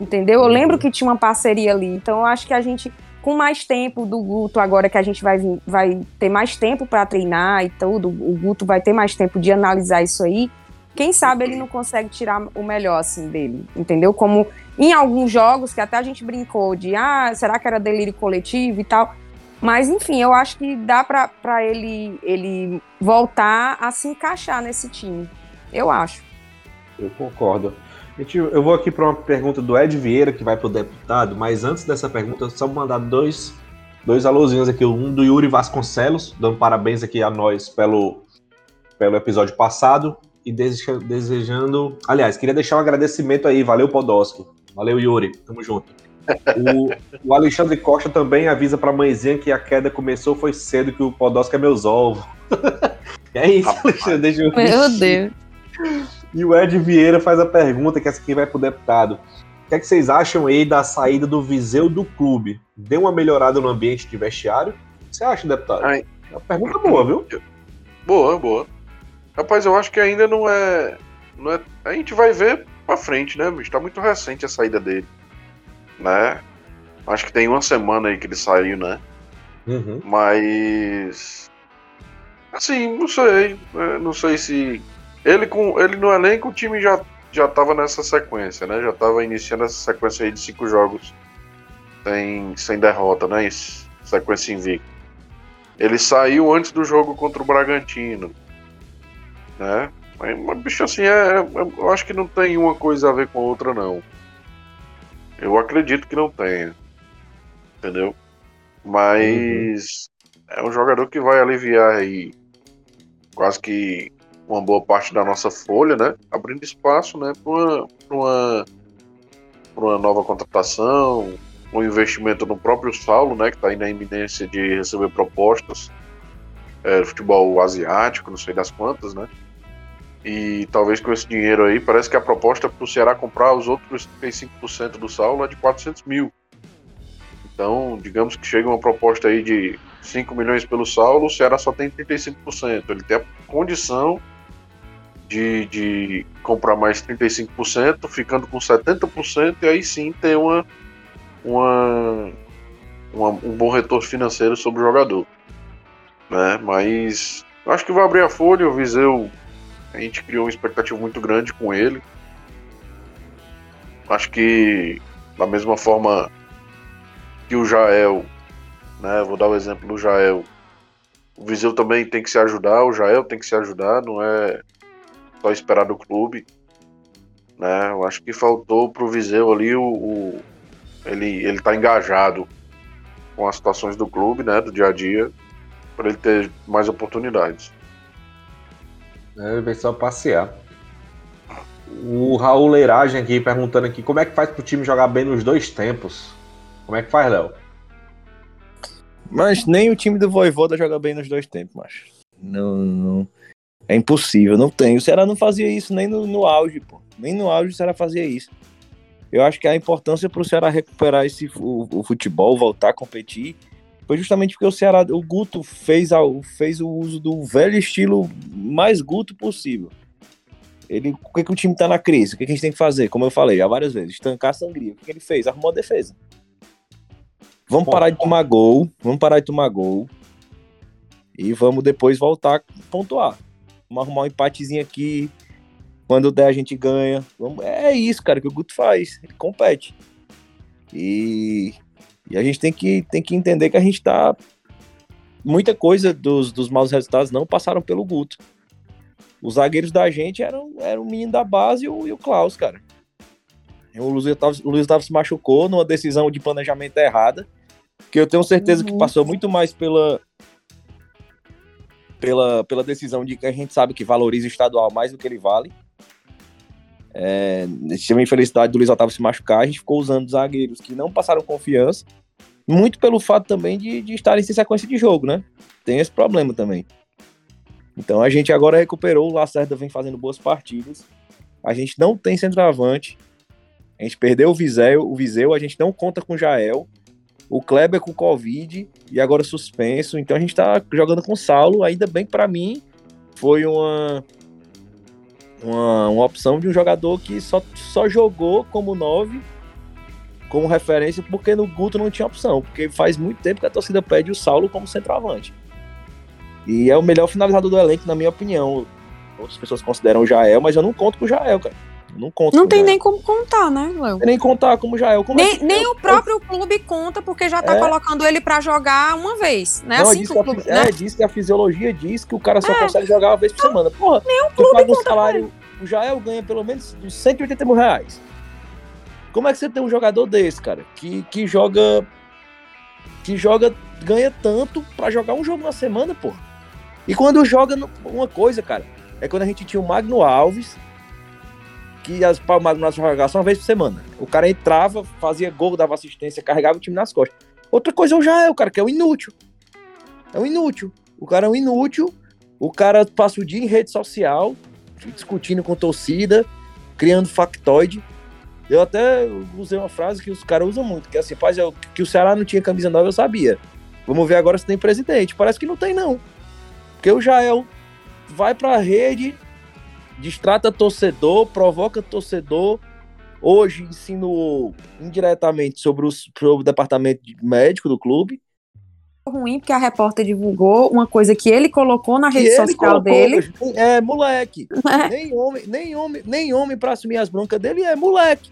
entendeu? Eu lembro que tinha uma parceria ali, então eu acho que a gente. Com mais tempo do Guto, agora que a gente vai, vai ter mais tempo para treinar e tudo, o Guto vai ter mais tempo de analisar isso aí quem sabe ele não consegue tirar o melhor assim dele, entendeu? Como em alguns jogos que até a gente brincou de, ah, será que era delírio coletivo e tal. Mas enfim, eu acho que dá pra ele ele voltar a se encaixar nesse time. Eu acho. Eu concordo. Eu vou aqui para uma pergunta do Ed Vieira, que vai para o deputado, mas antes dessa pergunta, só vou mandar dois, dois alôzinhos aqui. Um do Yuri Vasconcelos, dando parabéns aqui a nós pelo, pelo episódio passado e deseja- desejando. Aliás, queria deixar um agradecimento aí. Valeu, Podosco. Valeu, Yuri. Tamo junto. O, [LAUGHS] o Alexandre Costa também avisa pra mãezinha que a queda começou foi cedo, que o Podosco é meus [LAUGHS] ovos. é isso, Alexandre. Deixa eu Meu Deus. e o Ed Vieira faz a pergunta, que essa aqui vai pro deputado. O que, é que vocês acham aí da saída do Viseu do clube? Deu uma melhorada no ambiente de vestiário? O que você acha, deputado? Ai. É uma pergunta boa, viu? Boa, boa. Rapaz, eu acho que ainda não é. Não é a gente vai ver pra frente, né, bicho? Tá muito recente a saída dele. Né? Acho que tem uma semana aí que ele saiu, né? Uhum. Mas. Assim, não sei. né? Não sei se. Ele, com, ele no elenco, o time já, já tava nessa sequência, né? Já tava iniciando essa sequência aí de cinco jogos sem, sem derrota, né? Isso, Sequência invicta. Ele saiu antes do jogo contra o Bragantino. Né? Mas, mas, bicho, assim, é, é- eu acho que não tem uma coisa a ver com a outra, não. Eu acredito que não tenha. Entendeu? Mas é um jogador que vai aliviar aí quase que uma boa parte da nossa folha, né? Abrindo espaço, né, para uma, pra uma, pra uma nova contratação, um investimento no próprio Saulo, né, que está aí na iminência de receber propostas, é, futebol asiático, não sei das quantas, né? E talvez com esse dinheiro aí, parece que a proposta para o Ceará comprar os outros 35% do Saulo é de 400 mil. Então, digamos que chega uma proposta aí de 5 milhões pelo Saulo, o Ceará só tem 35%. Ele tem a condição de, de comprar mais 35%, ficando com 70%, e aí sim ter uma, uma, uma- um bom retorno financeiro sobre o jogador. Né? Mas acho que vai abrir a folha, o Viseu, a gente criou uma expectativa muito grande com ele. Acho que da mesma forma que o Jael, né? Vou dar o exemplo do Jael. O Viseu também tem que se ajudar, o Jael tem que se ajudar, não é só esperar do clube. Né? Eu acho que faltou pro Viseu ali o, o- ele ele tá engajado com as situações do clube, né, do dia a dia, para ele ter mais oportunidades. É, ele veio só passear. O Raul Leiragem aqui perguntando aqui como é que faz pro time jogar bem nos dois tempos? Como é que faz, Léo? Mas nem o time do Voivoda joga bem nos dois tempos, macho. Não, não. É impossível, não tem. O Ceará não fazia isso nem no, no auge, pô. Nem no auge o Ceará fazia isso. Eu acho que a importância pro Ceará recuperar esse, o, o futebol, voltar a competir, foi justamente porque o Ceará, o Guto fez, a, fez o uso do velho estilo mais Guto possível. Ele, o que, que o time tá na crise? O que, que a gente tem que fazer? Como eu falei já várias vezes, estancar a sangria. O que, que ele fez? Arrumou a defesa. Vamos parar de tomar gol, vamos parar de tomar gol e vamos depois voltar a pontuar. Vamos arrumar um empatezinho aqui. Quando der, a gente ganha. Vamos- É isso, cara, que o Guto faz. Ele compete. E, e a gente tem que, tem que entender que a gente tá. Muita coisa dos, dos maus resultados não passaram pelo Guto. Os zagueiros da gente eram, eram o menino da base e o, e o Klaus, cara. O Luiz Otávio, o Luiz Otávio se machucou numa decisão de planejamento errada, que eu tenho certeza que Uhum. passou muito mais pela, pela, pela decisão de que a gente sabe que valoriza o estadual mais do que ele vale. É, tive a infelicidade do Luiz Otávio se machucar, a gente ficou usando zagueiros que não passaram confiança, muito pelo fato também de, de estarem sem sequência de jogo, né? Tem esse problema também. Então a gente agora recuperou, o Lacerda vem fazendo boas partidas. A gente não tem centroavante. A gente perdeu o Viseu, o Viseu, a gente não conta com o Jael. O Kleber com Covid e agora suspenso. Então a gente tá jogando com o Saulo. Ainda bem que pra mim foi uma, uma, uma opção de um jogador que só, só jogou como 9, como referência, porque no Guto não tinha opção. Porque faz muito tempo que a torcida pede o Saulo como centroavante. E é o melhor finalizador do elenco, na minha opinião. Outras pessoas consideram o Jael, mas eu não conto com o Jael, cara. Eu não conto Não tem nem como contar, né, Léo? nem contar como Jael. Como é Nem, que- nem o próprio clube conta, porque já tá É. colocando ele pra jogar uma vez. Não é Não, assim diz que a, clube. fi- né? é, diz que a fisiologia diz que o cara só É. consegue jogar uma vez por semana. Porra, Nem o clube paga um salário. O Jael ganha pelo menos uns 180 mil reais. Como é que você tem um jogador desse, cara? Que, que joga. Que joga. Ganha tanto pra jogar um jogo na semana, porra. E quando joga uma coisa, cara, é quando a gente tinha o Magno Alves, que as, o Magno Alves jogava só uma vez por semana. O cara entrava, fazia gol, dava assistência, carregava o time nas costas. Outra coisa é o cara, que é o inútil. É um inútil. O cara é um inútil. O cara passa o dia em rede social, discutindo com torcida, criando factoide. Eu até usei uma frase que os caras usam muito, que é assim, eu, que o Ceará não tinha camisa nova, eu sabia. Vamos ver agora se tem presidente. Parece que não tem, não. Porque o Jael vai pra rede, distrata torcedor, provoca torcedor. Hoje ensinou indiretamente sobre, os, sobre o departamento de- médico do clube. ruim, porque a repórter divulgou uma coisa que ele colocou na rede social colocou, dele. É, moleque. [LAUGHS] É. nem homem, nem homem, nem homem pra assumir as broncas dele é moleque.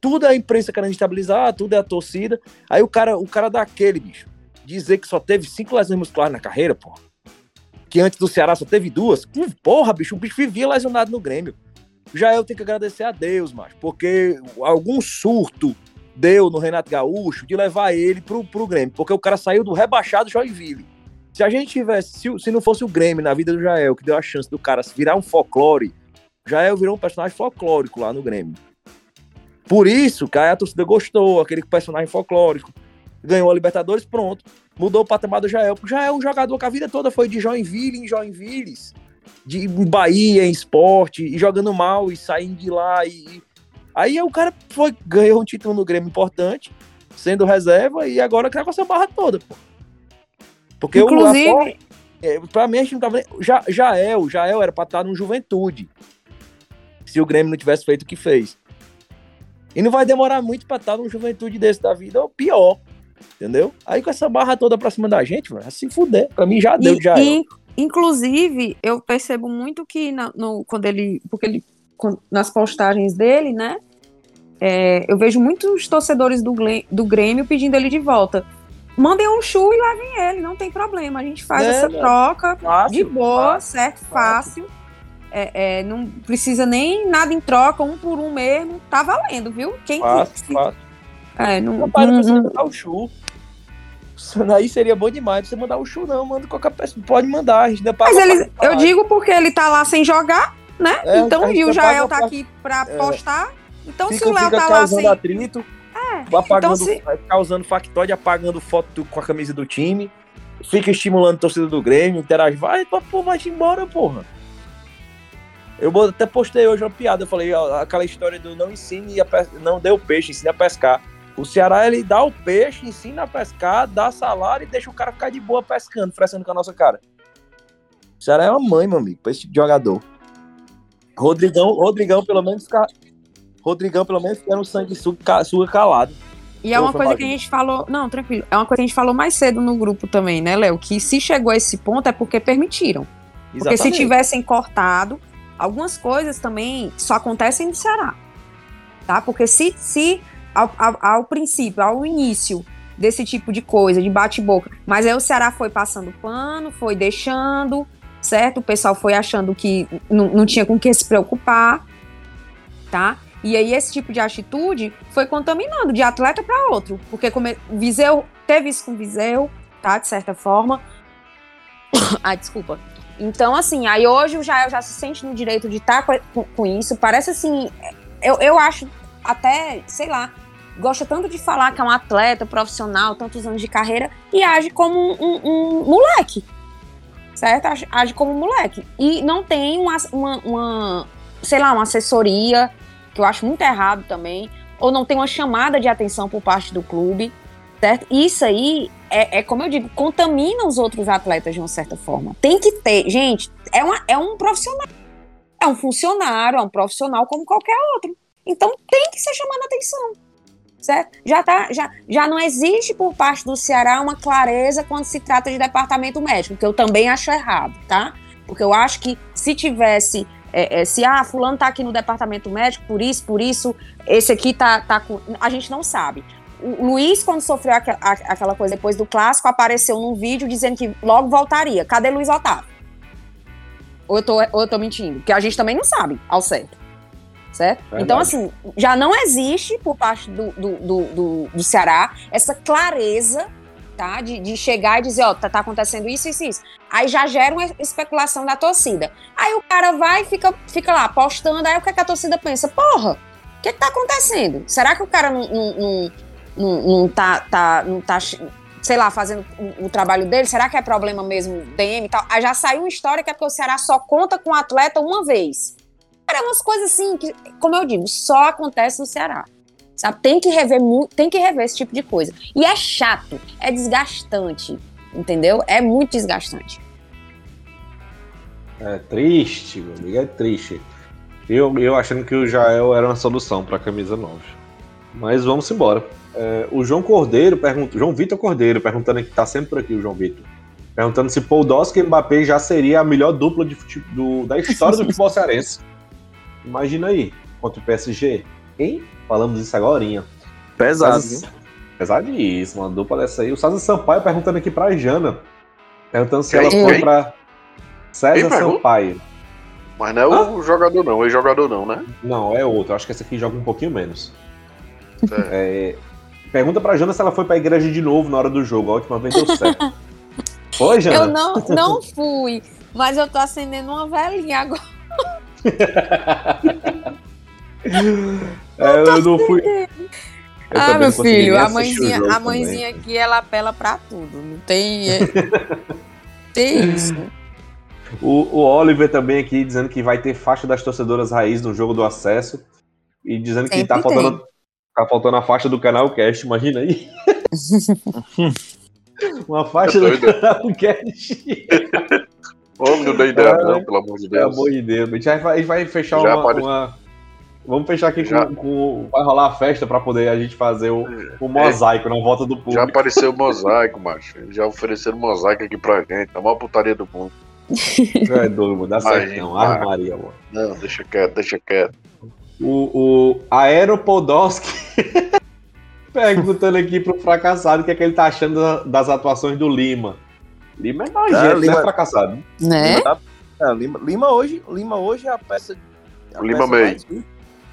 Tudo é a imprensa querendo estabilizar, tudo é a torcida. Aí o cara, o cara daquele, bicho, dizer que só teve cinco lesões musculares na carreira, porra. Que antes do Ceará só teve duas. Hum, Porra, bicho, o bicho vivia lesionado no Grêmio. Já eu tenho que agradecer a Deus, macho, porque algum surto deu no Renato Gaúcho de levar ele pro, pro Grêmio, porque o cara saiu do rebaixado Joinville. Se a gente tivesse, se, se não fosse o Grêmio na vida do Jael, que deu a chance do cara virar um folclore, Jael virou um personagem folclórico lá no Grêmio. Por isso, que a torcida gostou, aquele personagem folclórico. Ganhou a Libertadores, pronto. Mudou o patamar do Jael. Porque já é um jogador que a vida toda foi de Joinville em Joinville, de Bahia, em esporte, e jogando mal e saindo de lá. E, Aí o cara foi, ganhou um título no Grêmio importante, sendo reserva, e agora quer com essa barra toda, pô. Porque o- Inclusive, forma- é, pra mim, a gente não tava. Já, Jael, Jael era pra estar no Juventude. Se o Grêmio não tivesse feito o que fez. E não vai demorar muito pra estar no Juventude desse da vida, ou pior. Entendeu? Aí com essa barra toda pra cima da gente, vai se fuder. Pra mim já deu, E- já. e, inclusive, eu percebo muito que na- no, quando ele. Porque ele. quando- nas postagens dele, né? é, eu vejo muitos torcedores do, do Grêmio pedindo ele de volta. Mandem um chu e levem ele, não tem problema. A gente faz É, essa né? troca Fácil, de boa, fácil, certo? Fácil. É, é, não precisa nem nada em troca, um por um mesmo. Tá valendo, viu? Quem Fácil, se- fácil. é, não, não não- precisa não- mandar o chu. Isso Aí seria bom demais. Precisa mandar o chu, não. Manda qualquer pessoa. Pode mandar. A gente paga Mas eles, eu digo porque ele tá lá sem jogar, né? É, então, e o Jael tá aqui pra É. postar. Então, Fica, se o Léo tá lá sem. atrito. apagando, então se- vai causando factóide, apagando foto do- com a camisa do time. Fica estimulando a torcida do Grêmio, interage. Vai, pô, vai embora, porra. Eu até postei hoje uma piada. Eu falei, ó, aquela história do não ensine a pes... não dê o peixe, ensine a pescar. O Ceará, ele dá o peixe, ensina a pescar, dá salário e deixa o cara ficar de boa pescando, frescando com a nossa cara. O Ceará é uma mãe, meu amigo, pra esse tipo de jogador. Rodrigão, Rodrigão pelo menos fica. Rodrigão, pelo menos, fica no sangue suga, calado. E é uma coisa que a gente falou. Não, tranquilo. É uma coisa que a gente falou mais cedo no grupo também, né, Léo? Que se chegou a esse ponto é porque permitiram. Porque se Exatamente. tivessem cortado, algumas coisas também só acontecem no Ceará. Tá? Porque se, se ao, ao, ao princípio, ao início desse tipo de coisa, de bate-boca, mas aí o Ceará foi passando pano, foi deixando, certo? O pessoal foi achando que não, tinha com que se preocupar, tá? E aí esse tipo de atitude foi contaminando de atleta para outro, porque come... o Viseu teve isso com Viseu, tá, de certa forma. [COUGHS] Ai, desculpa. Então, assim, aí hoje o Jael já se sente no direito de estar com, com, com isso. Parece assim, eu, eu acho até, sei lá, gosta tanto de falar que é um atleta profissional, tantos anos de carreira, e age como um, um, um moleque. Certo? Age, age, como um moleque. E não tem uma, uma, uma, sei lá, uma assessoria, que eu acho muito errado também, ou não tem uma chamada de atenção por parte do clube, certo? Isso aí é, é, como eu digo, contamina os outros atletas de uma certa forma. Tem que ter, gente, é, uma, é um profissional. É um funcionário, é um profissional como qualquer outro. Então tem que ser chamado a atenção. Certo? Já, tá, já, já não existe por parte do Ceará uma clareza quando se trata de departamento médico, que eu também acho errado, tá? Porque eu acho que se tivesse é, é, se ah, fulano tá aqui no departamento médico, por isso, por isso, esse aqui tá, tá com. A gente não sabe. O Luiz, quando sofreu aqua, aquela coisa depois do clássico, apareceu num vídeo dizendo que logo voltaria. Cadê Luiz Otávio? Ou eu tô, ou eu tô mentindo? Porque a gente também não sabe ao certo. Certo? Verdade. Então, assim, já não existe por parte do, do, do, do, do Ceará essa clareza tá? De, de chegar e dizer, ó, tá, tá acontecendo isso, isso, isso. Aí já gera uma especulação da torcida. Aí o cara vai e fica, fica lá postando, aí o que, é que a torcida pensa? Porra, o que, que tá acontecendo? Será que o cara não, não, não, não, não tá, tá, não tá sei lá, fazendo o, o, trabalho dele? Será que é problema mesmo DM e tal? Aí já saiu uma história que é porque o Ceará só conta com o atleta uma vez. Cara, é umas coisas assim que, como eu digo, só acontece no Ceará. Sabe? Tem que rever tem que rever esse tipo de coisa. E é chato, é desgastante, entendeu? É muito desgastante. É triste, meu amigo, é triste. Eu, eu achando que o Jael era uma solução para a camisa 9. Mas vamos embora. É, o João Cordeiro pergunta, João Vitor Cordeiro perguntando aqui, tá sempre por aqui o João Vitor. Perguntando se Paul Dosca e Mbappé já seria a melhor dupla de, do, da história do futebol cearense. Imagina aí, contra o PSG. Hein? Falamos isso agora. Pesado, viu? Pesadíssimo, uma dupla dessa aí. O César Sampaio perguntando aqui pra Jana. Perguntando se ela foi pra César Sampaio. Mas não é ah? o jogador não, é jogador não, né? Não, é outro. Acho que esse aqui joga um pouquinho menos. É. É, pergunta pra Jana se ela foi pra igreja de novo na hora do jogo. A última vez deu certo. [LAUGHS] Foi, Jana? Eu não, não fui, mas eu tô acendendo uma velhinha agora. [LAUGHS] É, eu não fui. Eu ah, meu filho, a mãezinha, a mãezinha aqui, ela apela pra tudo. Não tem. É, [LAUGHS] tem isso. O, o Oliver também aqui dizendo que vai ter faixa das torcedoras raiz no jogo do acesso. E dizendo que tá faltando, tá faltando a faixa do canal Cast, imagina aí. [LAUGHS] Uma faixa do canal Cast. Homem, não deu ideia, não, pelo amor de Deus. Pelo amor de Deus. A gente vai, a gente vai fechar uma, uma, Vamos fechar aqui com, com, Vai rolar a festa pra poder a gente fazer o, o mosaico é. na volta do público. Já apareceu o mosaico, macho. Já ofereceram mosaico aqui pra gente. É a maior putaria do mundo. É doido, dá certo não. Armaria, mano. Não, deixa quieto, deixa quieto. O, o Aeropodowski [LAUGHS] perguntando aqui pro fracassado o que é que ele tá achando das atuações do Lima. Lima é nojento, é, Lima, né, fracassado? Né? Lima, é, Lima, Lima, hoje, Lima hoje é a peça. A Lima May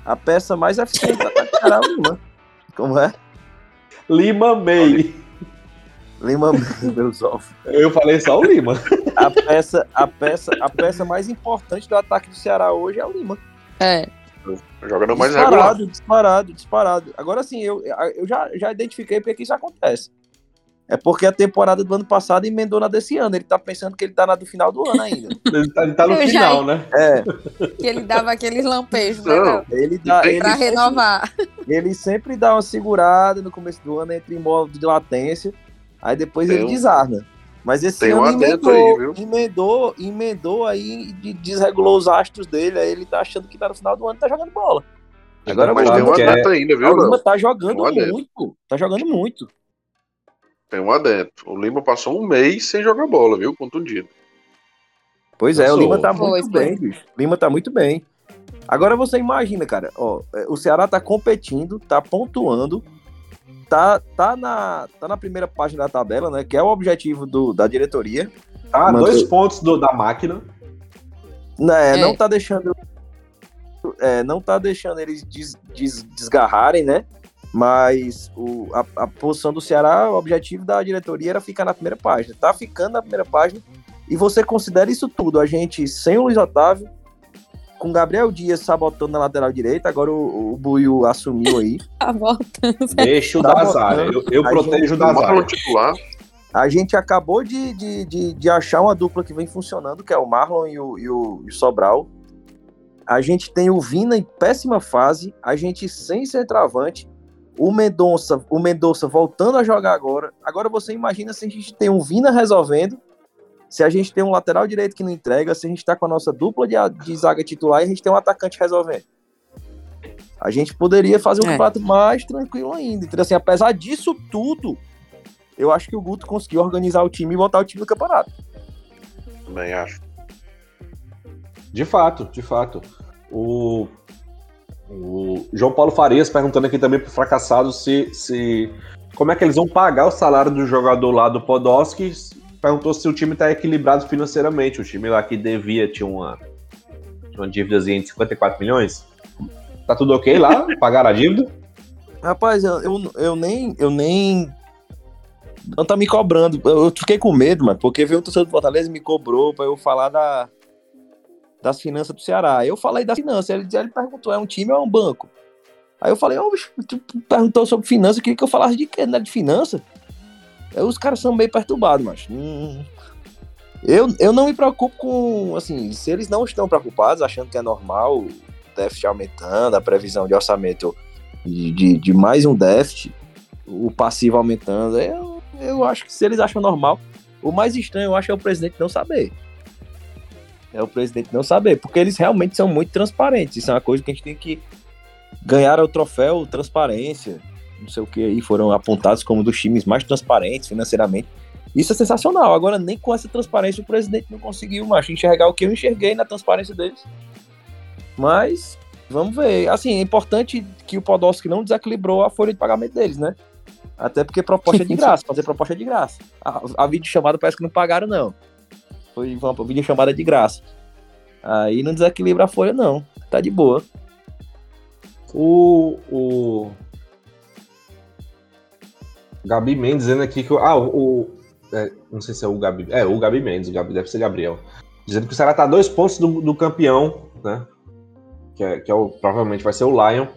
a peça mais eficiente da Tacará [LAUGHS] Lima. Como é? Lima May. Lima May, [LAUGHS] meus ovos. Eu falei só o Lima. A peça, a, peça, a peça mais importante do ataque do Ceará hoje é o Lima. É. Jogador mais disparado, regular. Disparado, disparado. Agora sim, eu, eu já, já identifiquei porque isso acontece. É porque a temporada do ano passado emendou na desse ano. Ele tá pensando que ele tá na do final do ano ainda. [LAUGHS] ele, tá, ele tá no eu final, já... né? É. Que ele dava aqueles lampejos, né? Ele dá, ele pra sempre, renovar. Ele sempre dá uma segurada no começo do ano entre modo de latência. Aí depois ele desarma. Mas esse Tem ano um emendou, aí, viu? emendou, emendou aí e desregulou os astros dele. Aí ele tá achando que tá no final do ano e tá jogando bola. Agora, mas tem uma data ainda, viu? O Lima tá jogando muito. Tá jogando muito. Tem um adentro. O Lima passou um mês sem jogar bola, viu? Contundido. Pois é, o Lima tá muito bem, bicho. O Lima tá muito bem. Agora você imagina, cara, ó, é, o Ceará tá competindo, tá pontuando, tá, tá, na, tá na primeira página da tabela, né? Que é o objetivo do, da diretoria. Tá, dois pontos do, da máquina. Né, é. Não tá deixando. é, não tá deixando eles des- des- desgarrarem, né? Mas o, a, a posição do Ceará, o objetivo da diretoria era ficar na primeira página. Tá ficando na primeira página. E você considera isso tudo. A gente sem o Luiz Otávio, com Gabriel Dias sabotando na lateral direita, agora o, o Buiu assumiu aí. [LAUGHS] Tá voltando. Deixa o Dazária. Eu, eu protejo o titular. A gente acabou de, de, de, de achar uma dupla que vem funcionando, que é o Marlon e o, e o, e o Sobral. A gente tem o Vina em péssima fase, a gente sem centroavante, o Mendonça, o Mendonça voltando a jogar agora. Agora você imagina se a gente tem um Vina resolvendo, se a gente tem um lateral direito que não entrega, se a gente tá com a nossa dupla de, de zaga titular e a gente tem um atacante resolvendo. A gente poderia fazer um É. campeonato mais tranquilo ainda. Então, assim, apesar disso tudo, eu acho que o Guto conseguiu organizar o time e botar o time no campeonato. Também acho. De fato, de fato. O, o João Paulo Farias perguntando aqui também pro fracassado se, se. Como é que eles vão pagar o salário do jogador lá do Podolski? Perguntou se o time tá equilibrado financeiramente. O time lá que devia tinha uma, uma dívidazinha de 54 milhões. Tá tudo ok lá? [LAUGHS] Pagaram a dívida? Rapaz, eu, eu, eu nem. Eu nem. Não tá me cobrando. Eu, eu fiquei com medo, mano, porque veio um torcedor do Fortaleza e me cobrou pra eu falar da, das finanças do Ceará. Eu falei das finanças. Ele, ele perguntou: é um time ou é um banco? Aí eu falei: Ô, bicho, tu perguntou sobre finanças, queria que eu falasse de quê? Não é de finança? Os caras são meio perturbados, mas. Hum, eu, eu não me preocupo com. Assim, se eles não estão preocupados, achando que é normal o déficit aumentando, a previsão de orçamento de, de, de mais um déficit, o passivo aumentando, eu, eu acho que se eles acham normal, o mais estranho eu acho é o presidente não saber. É o presidente não saber, porque eles realmente são muito transparentes. Isso é uma coisa que a gente tem que ganhar o troféu transparência, não sei o que aí, foram apontados como um dos times mais transparentes financeiramente. Isso é sensacional. Agora, nem com essa transparência o presidente não conseguiu, macho, enxergar o que eu enxerguei na transparência deles. Mas, vamos ver. Assim, é importante que o Podolski não desequilibrou a folha de pagamento deles, né? Até porque proposta é de [LAUGHS] graça, fazer proposta é de graça. A, a videochamada parece que não pagaram, não. Foi uma videochamada de graça. Aí não desequilibra a folha, não. Tá de boa. O. o... Gabi Mendes dizendo aqui que. o- Ah, o. o- é, não sei se é o Gabi. É, o Gabi Mendes, o Gabi, deve ser Gabriel. Dizendo que o Ceará tá a dois pontos do, do campeão, né? Que, é, que é o, provavelmente vai ser o Lion.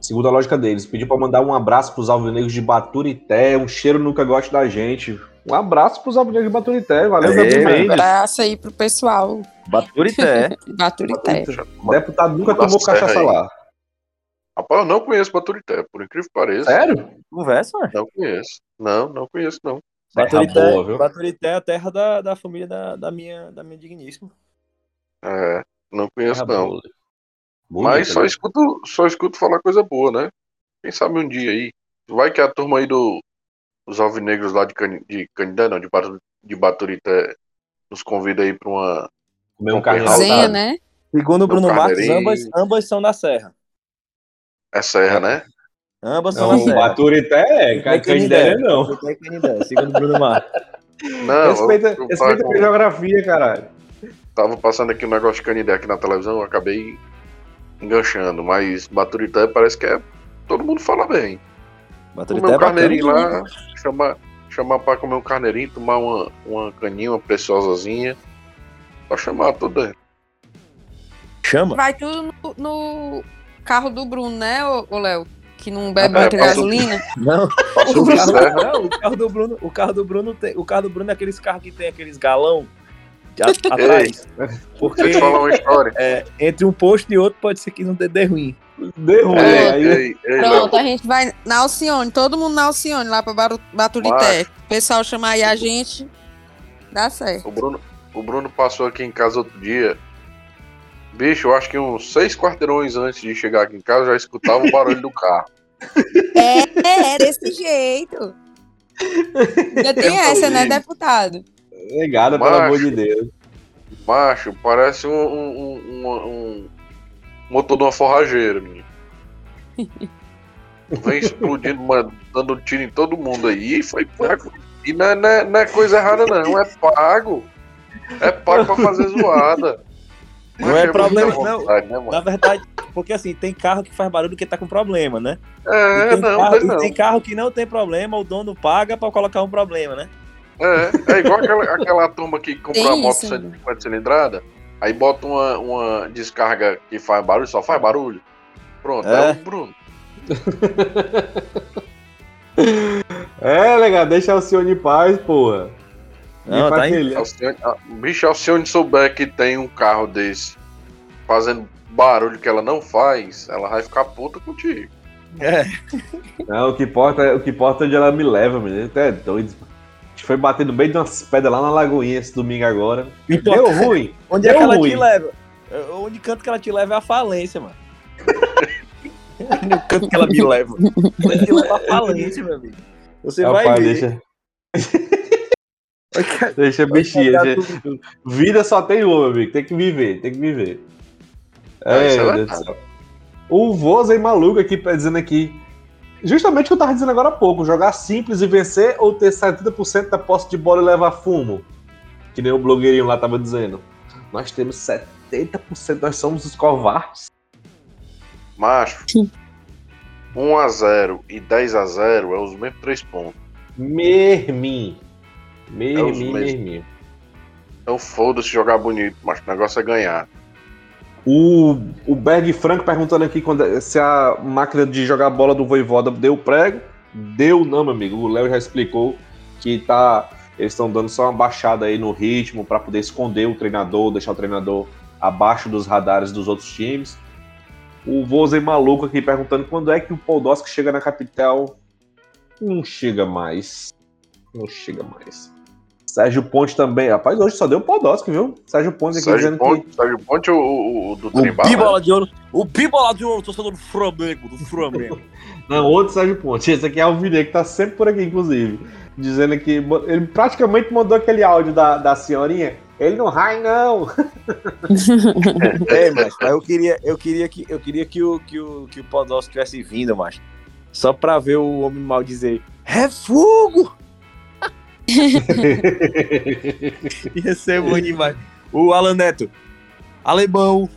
Segundo a lógica deles, pediu pra mandar um abraço pros alvinegros de Baturité, um cheiro nunca goste da gente. Um abraço pros alvinegros de Baturité, valeu, Gabi um Um Mendes. abraço aí pro pessoal Baturité. de [LAUGHS] Baturité. Deputado nunca Nossa, tomou cachaça aí. lá. Rapaz, eu não conheço Baturité, por incrível que pareça. Sério? Conversa, mano. Não conheço. Não, não conheço, não. Terra Baturité, boa, viu? Baturité é a terra da, da família da, da, minha, da minha digníssima. É, não conheço, Terra não. boa. Mas Bonita, só né? escuto, só escuto falar coisa boa, né? Quem sabe um dia aí. Vai que a turma aí do, dos alvinegros lá de, Cani, de Canindé, não, de, de Baturité, nos convida aí pra uma. Comer um carne Zenha, né? Segundo o Bruno Marques, ambas, ambas são da Serra. É serra, né? Ambas são da Não, Serra. Baturité, Não tem Canindé não. Tem Canindé, Segundo o Bruno Marques. Não, Respeita, eu, eu respeita a geografia, caralho. tava passando aqui um negócio de Canindé aqui na televisão, eu acabei enganchando, mas Baturité parece que é. Todo mundo fala bem. Baturité Comer é um carneirinho bacana. lá, chamar, chamar pra comer um carneirinho, tomar uma, uma caninha, uma preciosazinha. Só chamar tudo aí. Chama. Vai tudo no, no carro do Bruno, né, ô, Léo? Que não bebe É, muita passa- gasolina. [LAUGHS] Não, o carro, serra. não, o carro do Bruno, o carro do Bruno tem, o carro do Bruno é aqueles carros que tem aqueles galão de a- [LAUGHS] atrás. Porque Deixa eu te falar uma história. é, entre um posto e outro pode ser que não dê, dê ruim. Deu ruim. Ei, aí, ei, ei, Pronto, a gente vai na Alcione, todo mundo na Alcione, lá pra Baru- Baturité. O pessoal chamar aí a gente, dá certo. O Bruno, o Bruno passou aqui em casa outro dia. Bicho, eu acho que uns seis quarteirões antes de chegar aqui em casa eu já escutava o barulho do carro. É, é desse jeito. Ainda [LAUGHS] tem Eu essa, né, deputado? Negada, pelo amor de Deus. Macho, parece um, um, um- um- motor de uma forrageira, menino. [LAUGHS] Vem explodindo, mano, dando tiro em todo mundo aí. E foi pago. E não é, não é- não é coisa errada, não. É pago. É pago pra fazer zoada. Não é problema, não. né, mano? Na verdade, porque assim, tem carro que faz barulho que tá com problema, né? E É, tem, não, carro, não, e não. tem carro que não tem problema, o dono paga pra colocar um problema, né? É, é igual aquela, aquela turma que comprou Tem a moto isso, 150 cilindrada, aí bota uma, uma descarga que faz barulho, só faz barulho. Pronto, é, É. o Bruno. [LAUGHS] É, legal, deixa o senhor em paz, porra. Não, tá em- Alcione, bicho, Alcione souber que tem um carro desse fazendo barulho que ela não faz, ela vai ficar puta contigo. É. Não, o que importa, é- o que importa é onde ela me leva, menino. Até é doido. A gente foi bater no meio de umas pedras lá na Lagoinha esse domingo agora. Deu ruim. Onde é Deu que ela ruim. te leva? É, Onde canto que ela te leva é a falência, mano. [LAUGHS] no canto que ela me leva. Ela te leva a falência, meu amigo. Você vai ver. deixa. [LAUGHS] [LAUGHS] deixa bichinha. gente. Vida só tem uma, amigo. Tem que viver, tem que viver. É, é meu Deus do céu. O Vozen maluco aqui tá dizendo aqui. Justamente o que eu tava dizendo agora há pouco: jogar simples e vencer ou ter 70% da posse de bola e levar fumo. Que nem o blogueirinho lá tava dizendo. Nós temos 70%, nós somos os covardes. Macho, 1x0 e 10x0 é os mesmos três pontos. Mermin. É mesmos. Mermin. Então foda-se jogar bonito, mas o negócio é ganhar. O, o Berg Franco perguntando aqui quando, se a máquina de jogar bola do Voivoda deu prego. Deu não, meu amigo. O Léo já explicou que tá, eles estão dando só uma baixada aí no ritmo para poder esconder o treinador, deixar o treinador abaixo dos radares dos outros times. O Vozen maluco aqui perguntando quando é que o Podolski chega na capital. Não chega mais. Não chega mais. Sérgio Ponte também. Rapaz, hoje só deu Podolski, viu? Sérgio Ponte aqui Sérgio dizendo Ponte, Sérgio Ponte o, o, o do O Tribal. né? Bibola de Ouro. O Bibola de Ouro, torcedor do Flamengo, do Flamengo. que. [LAUGHS] Não, outro Sérgio Ponte. Esse aqui é o Vine, que tá sempre por aqui, inclusive. Dizendo que. Ele praticamente mandou aquele áudio da, da senhorinha. Ele não rai, não. [LAUGHS] É, mas eu queria, eu queria que, eu queria que o, que o, que o Podolski tivesse vindo, mas só pra ver o homem mal dizer refugo! [LAUGHS] Ia ser bom demais. O Alan Neto, alemão,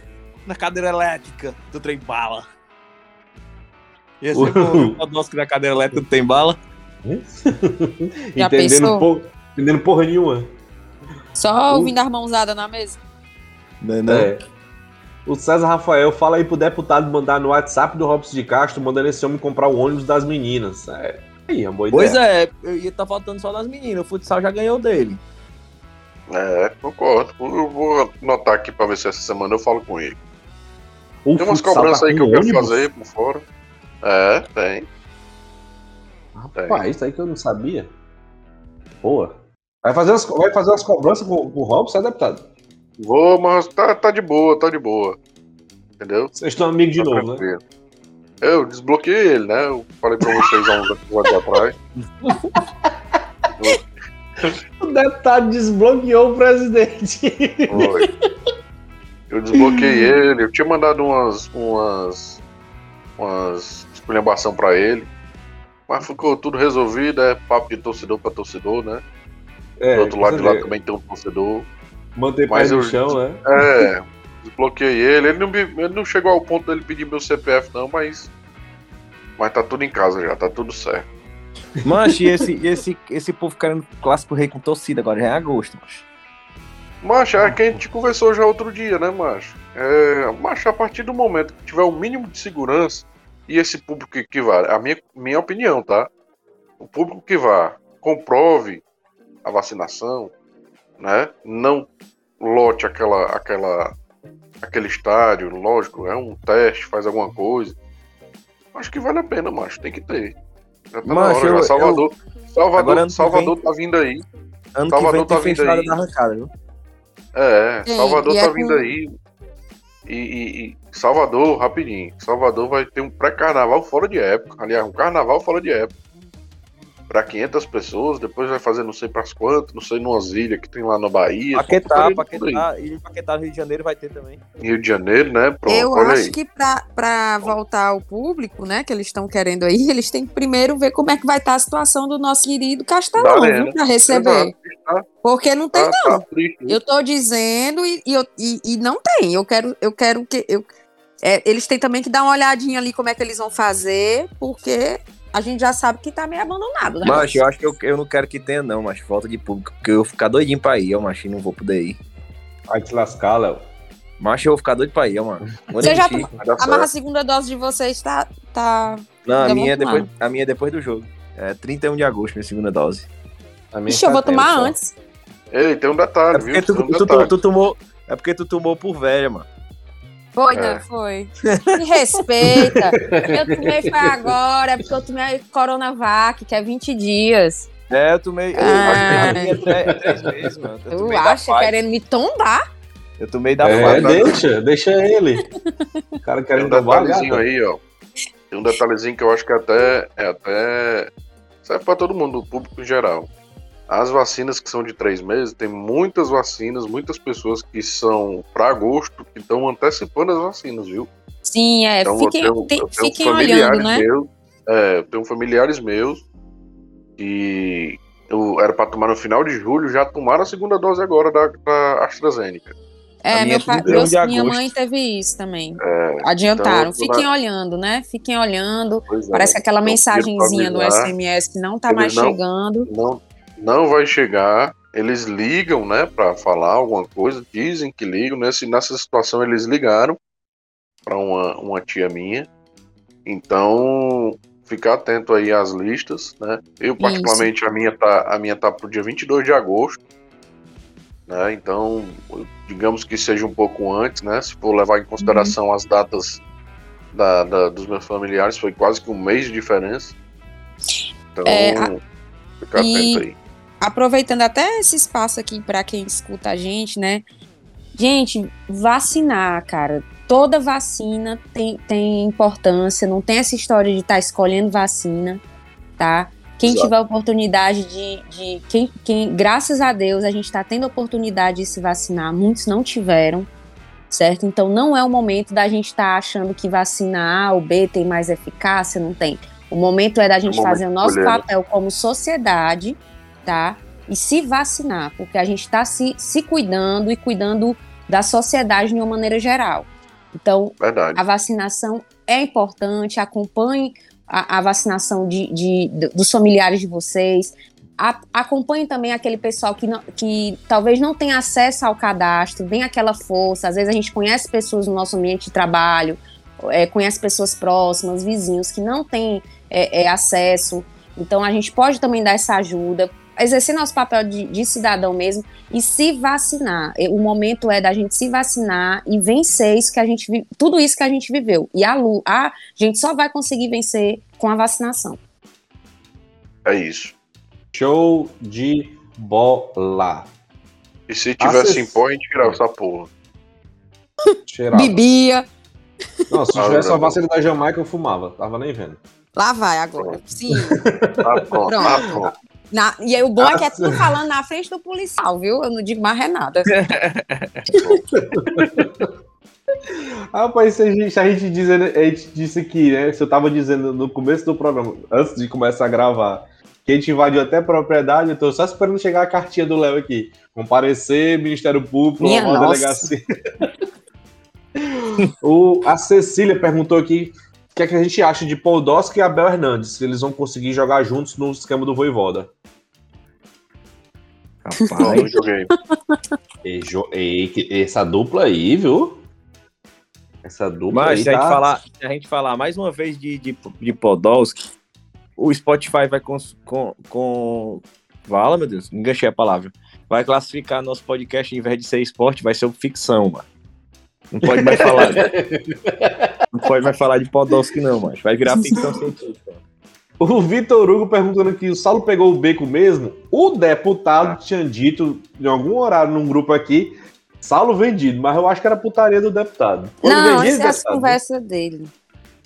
na cadeira elétrica do trem bala. Ia ser bom o Podolski na cadeira elétrica do trem bala. [LAUGHS] Já entendendo, por- entendendo porra nenhuma. Só Uh. ouvindo as mãozadas na mesa. Não, não. É. O César Rafael fala aí pro deputado mandar no WhatsApp do Robson de Castro, mandando esse homem comprar o ônibus das meninas. É. Aí, é uma boa Pois ideia. é, eu ia estar faltando só das meninas. O futsal já ganhou dele. É, concordo. Eu vou anotar aqui pra ver se essa semana eu falo com ele. O Tem umas futsal cobranças tá aí que eu quero fazer por fora. É, tem. Rapaz, isso aí que eu não sabia. Boa. Vai fazer umas, vai fazer umas cobranças com, com o Robson, é deputado? Vou, mas tá, tá de boa, tá de boa. Entendeu? Vocês estão amigos de Tá novo, né? Eu desbloqueei ele, né? Eu falei pra vocês há uns episódios atrás. [LAUGHS] O deputado desbloqueou o presidente. Foi. Eu desbloqueei ele, eu tinha mandado umas. umas. umas esculhambação pra ele. Mas ficou tudo resolvido, é papo de torcedor pra torcedor, né? É, Do outro lado de lá também tem um torcedor. Manter pé no eu- chão, né? É, desbloqueei ele. Ele não, me- ele não chegou ao ponto dele pedir meu CPF, não, mas. Mas tá tudo em casa já, tá tudo certo. Mancho, e esse, esse, esse povo querendo clássico rei com torcida agora, já é agosto, macho. Macho, é que a gente conversou já outro dia, né, macho? É, macho, a partir do momento que tiver o mínimo de segurança e esse público que, que vá, a minha, minha opinião, tá? O público que vá, comprove a vacinação, né? Não lote aquela, aquela, aquele estádio, lógico, é um teste, faz alguma coisa. Acho que vale a pena, macho, tem que ter. Já tá Macho, na hora, já. eu- Salvador, Agora Salvador, Salvador tá vindo aí. Ano Salvador que vem tá vindo aí. da arrancada, viu? É, Sim, Salvador tá é vindo aí. E, e- e Salvador, rapidinho. Salvador vai ter um pré-carnaval fora de época. Aliás, um carnaval fora de época. Pra 500 pessoas, depois vai fazer não sei pras quantas, não sei numas ilhas que tem lá na Bahia. Paquetá. Paquetá, e Paquetá, Rio de Janeiro vai ter também. Rio de Janeiro, né? Pronto, Eu olha acho aí. que para voltar ao público, né, que eles estão querendo aí, eles têm que primeiro ver como é que vai estar a situação do nosso querido Castelão, arena. para receber. Exato, tá, Porque não tem, tá, não. tá triste. Eu tô dizendo e, e, e- e não tem. Eu quero, eu quero que. Eu, é, eles têm também que dar uma olhadinha ali como é que eles vão fazer, porque a gente já sabe que tá meio abandonado, né? Mas eu acho que eu, eu não quero que tenha, não, mas falta de público, porque eu vou ficar doidinho pra ir, ó, macho, não vou poder ir. Vai te lascar, Léo. Mas eu vou ficar doido pra ir, ó, mano. Você já. Vai dar A segunda dose de vocês tá. tá... Não, a minha, é depois, a minha é depois do jogo. É 31 de agosto, minha segunda dose. A minha Ixi, eu vou tomar só. antes. Ei, tem um detalhe, É viu? tu, Tem um tu- tu- tu tomou. É porque tu tomou por velha, mano. Foi, É. né? Foi. Me respeita. Eu tomei foi agora, é porque eu tomei Coronavac, que é 20 dias. É, eu tomei. Eu, Ah. acho que é três, é meses, mano. Eu Tu acha querendo me tombar? Eu tomei da É, deixa, deixa ele. O cara um querendo tomar detalhezinho gata. aí, ó. Tem um detalhezinho que eu acho que até é até serve pra todo mundo, o público em geral. As vacinas que são de três meses, tem muitas vacinas, muitas pessoas que são para agosto que estão antecipando as vacinas, viu? Sim, é. Então, fiquem eu tenho, tem- eu tenho fiquem familiares olhando, né? meus, é, eu tenho familiares meus que eu, era para tomar no final de julho, já tomaram a segunda dose agora da, da AstraZeneca. É, minha meu é pai, 31 meus- minha mãe teve isso também. É, Adiantaram. então, Fiquem olhando, né? Fiquem olhando. pois é. Parece que aquela Então, mensagenzinha avisar, SMS que não tá mais não- chegando. não, não vai chegar. Eles ligam, né, para falar alguma coisa, dizem que ligam. Nesse, nessa situação, eles ligaram para uma, uma tia minha. Então, ficar atento aí às listas, né? Eu, particularmente, a minha tá, a minha tá pro dia 22 de agosto, né? Então, digamos que seja um pouco antes, né? Se for levar em consideração as datas da, da- dos meus familiares, foi quase que um mês de diferença. Então, É, a- ficar e- atento aí. Aproveitando até esse espaço aqui para quem escuta a gente, né? Gente, vacinar, cara. Toda vacina tem, tem importância, não tem essa história de estar escolhendo vacina, tá? Quem Exato. tiver oportunidade de. de quem, quem, graças a Deus, a gente está tendo oportunidade de se vacinar, muitos não tiveram, certo? Então não é o momento da gente estar achando que vacina A ou B tem mais eficácia, não tem. O momento é da gente momento fazer o nosso escolher, né? papel como sociedade, E se vacinar, porque a gente está se, se cuidando e cuidando da sociedade de uma maneira geral. Então, Verdade. a vacinação é importante, acompanhe a, a vacinação de, de- de- dos familiares de vocês, a, acompanhe também aquele pessoal que, não- que talvez não tenha acesso ao cadastro, bem aquela força, às vezes a gente conhece pessoas no nosso ambiente de trabalho, é, conhece pessoas próximas, vizinhos que não têm é, é, acesso, então a gente pode também dar essa ajuda, exercer nosso papel de, de cidadão mesmo e se vacinar. O momento é da gente se vacinar e vencer isso que a gente tudo isso que a gente viveu. E a, lu- a gente só vai conseguir vencer com a vacinação. É isso. Show de bola. E se tivesse Acess- em pó, a gente tirava essa porra. Cheirava. Bebia. Não, se Ah, tivesse a vacina da Jamaica, eu fumava. Tava nem vendo. Lá vai agora. Sim. Ah, pronto. Pronto. Ah, pronto. Na- e aí, o bom é que é tudo falando na frente do policial, viu? Eu não digo mais é nada. [LAUGHS] Rapaz, se a gente, a gente, dizendo, a gente disse aqui, né? Se eu tava dizendo no começo do programa, antes de começar a gravar, que a gente invadiu até a propriedade, eu tô só esperando chegar a cartinha do Léo aqui. Comparecer, Ministério Público, uma nossa. delegacia. [LAUGHS] o, a Cecília perguntou aqui que, é que a gente acha de Podolski e Abel Hernandes, se eles vão conseguir jogar juntos no esquema do Voivoda. Rapaz, não joguei. E, jo- e essa dupla aí, viu? Essa dupla mas aí se a, gente tá... falar, se a gente falar mais uma vez de, de, de Podolski, o Spotify vai com, com, com. Fala, meu Deus, enganchei a palavra. Vai classificar nosso podcast, em vez de ser esporte, vai ser ficção, mano. Não pode mais falar. [LAUGHS] não pode mais falar de Podolski, não, mano. Vai virar ficção científica. O Vitor Hugo perguntando aqui, o Saulo pegou o beco mesmo? O deputado tinha dito em algum horário num grupo aqui, Saulo vendido, mas eu acho que era putaria do deputado. Foi não, vendido, essa é as deputado? conversas dele.